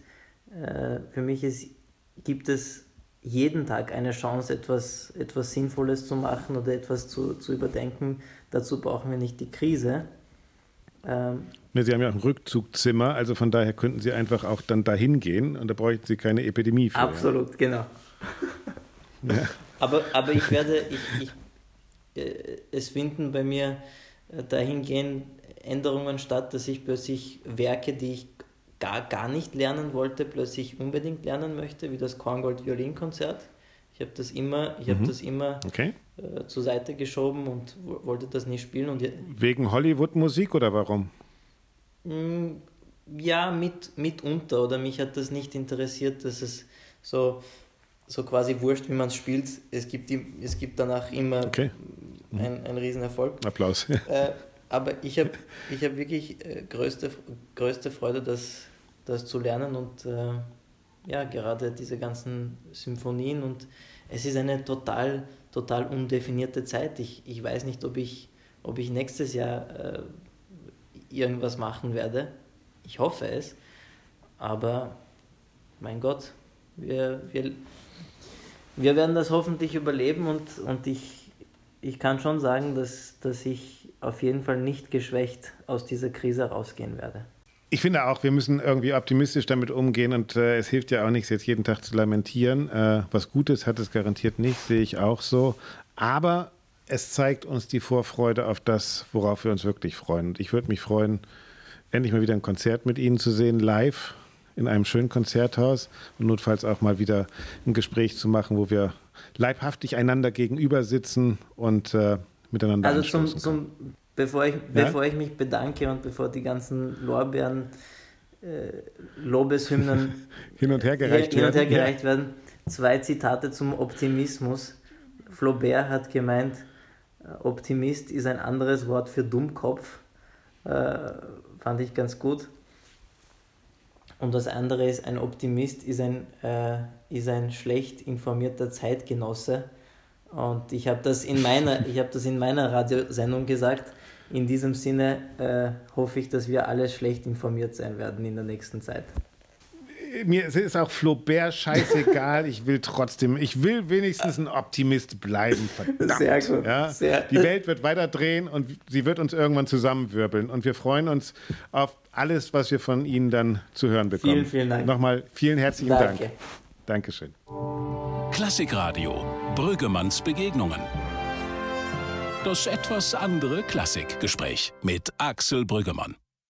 äh, für mich ist, gibt es jeden Tag eine Chance, etwas, etwas Sinnvolles zu machen oder etwas zu, zu überdenken. Dazu brauchen wir nicht die Krise. Ähm, Sie haben ja auch ein Rückzugzimmer, also von daher könnten Sie einfach auch dann dahin gehen und da bräuchten Sie keine Epidemie für. Absolut, genau. Ja. Aber, aber ich werde, ich, ich, äh, es finden bei mir äh, dahingehend Änderungen statt, dass ich plötzlich Werke, die ich gar, gar nicht lernen wollte, plötzlich unbedingt lernen möchte, wie das Korngold Violinkonzert. Ich habe das immer, ich mhm. das immer okay. Äh, zur Seite geschoben und wollte das nicht spielen. Und Wegen Hollywood-Musik oder warum? Mm, ja, mit, mitunter. Oder mich hat das nicht interessiert, dass es so, so quasi wurscht, wie man es spielt. Es gibt, es gibt danach immer okay. mhm. ein, ein Riesenerfolg. Applaus. Äh, aber ich habe ich hab wirklich äh, größte, größte Freude, das, das zu lernen und äh, ja, gerade diese ganzen Symphonien und es ist eine total, total undefinierte Zeit. Ich, ich weiß nicht, ob ich, ob ich nächstes Jahr äh, irgendwas machen werde. Ich hoffe es. Aber mein Gott, wir, wir, wir werden das hoffentlich überleben und, und ich, ich kann schon sagen, dass, dass ich auf jeden Fall nicht geschwächt aus dieser Krise rausgehen werde. Ich finde auch, wir müssen irgendwie optimistisch damit umgehen und äh, es hilft ja auch nichts, jetzt jeden Tag zu lamentieren. Äh, was Gutes hat es garantiert nicht, sehe ich auch so. Aber es zeigt uns die Vorfreude auf das, worauf wir uns wirklich freuen. Und ich würde mich freuen, endlich mal wieder ein Konzert mit Ihnen zu sehen, live in einem schönen Konzerthaus und notfalls auch mal wieder ein Gespräch zu machen, wo wir leibhaftig einander gegenüber sitzen und äh, miteinander Also zum, zum, bevor, ich, ja? bevor ich mich bedanke und bevor die ganzen Lorbeeren, äh, Lobeshymnen hin und her gereicht, hin, hin und her gereicht ja. werden, zwei Zitate zum Optimismus. Flaubert hat gemeint, Optimist ist ein anderes Wort für Dummkopf. Äh, fand ich ganz gut. Und das andere ist, ein Optimist ist ein, äh, ist ein schlecht informierter Zeitgenosse. Und ich habe das, in meiner, hab das in meiner Radiosendung gesagt. In diesem Sinne äh, hoffe ich, dass wir alle schlecht informiert sein werden in der nächsten Zeit mir ist auch Flaubert scheißegal. ich will trotzdem, ich will wenigstens ein Optimist bleiben. Verdammt. Sehr gut. Ja? Sehr. Die Welt wird weiter drehen und sie wird uns irgendwann zusammenwirbeln. Und wir freuen uns auf alles, was wir von Ihnen dann zu hören bekommen. Vielen, vielen Dank. Nochmal vielen herzlichen Danke. Dank. Dankeschön. Klassikradio, Brüggemanns Begegnungen. Das etwas andere Klassikgespräch mit Axel Brüggemann.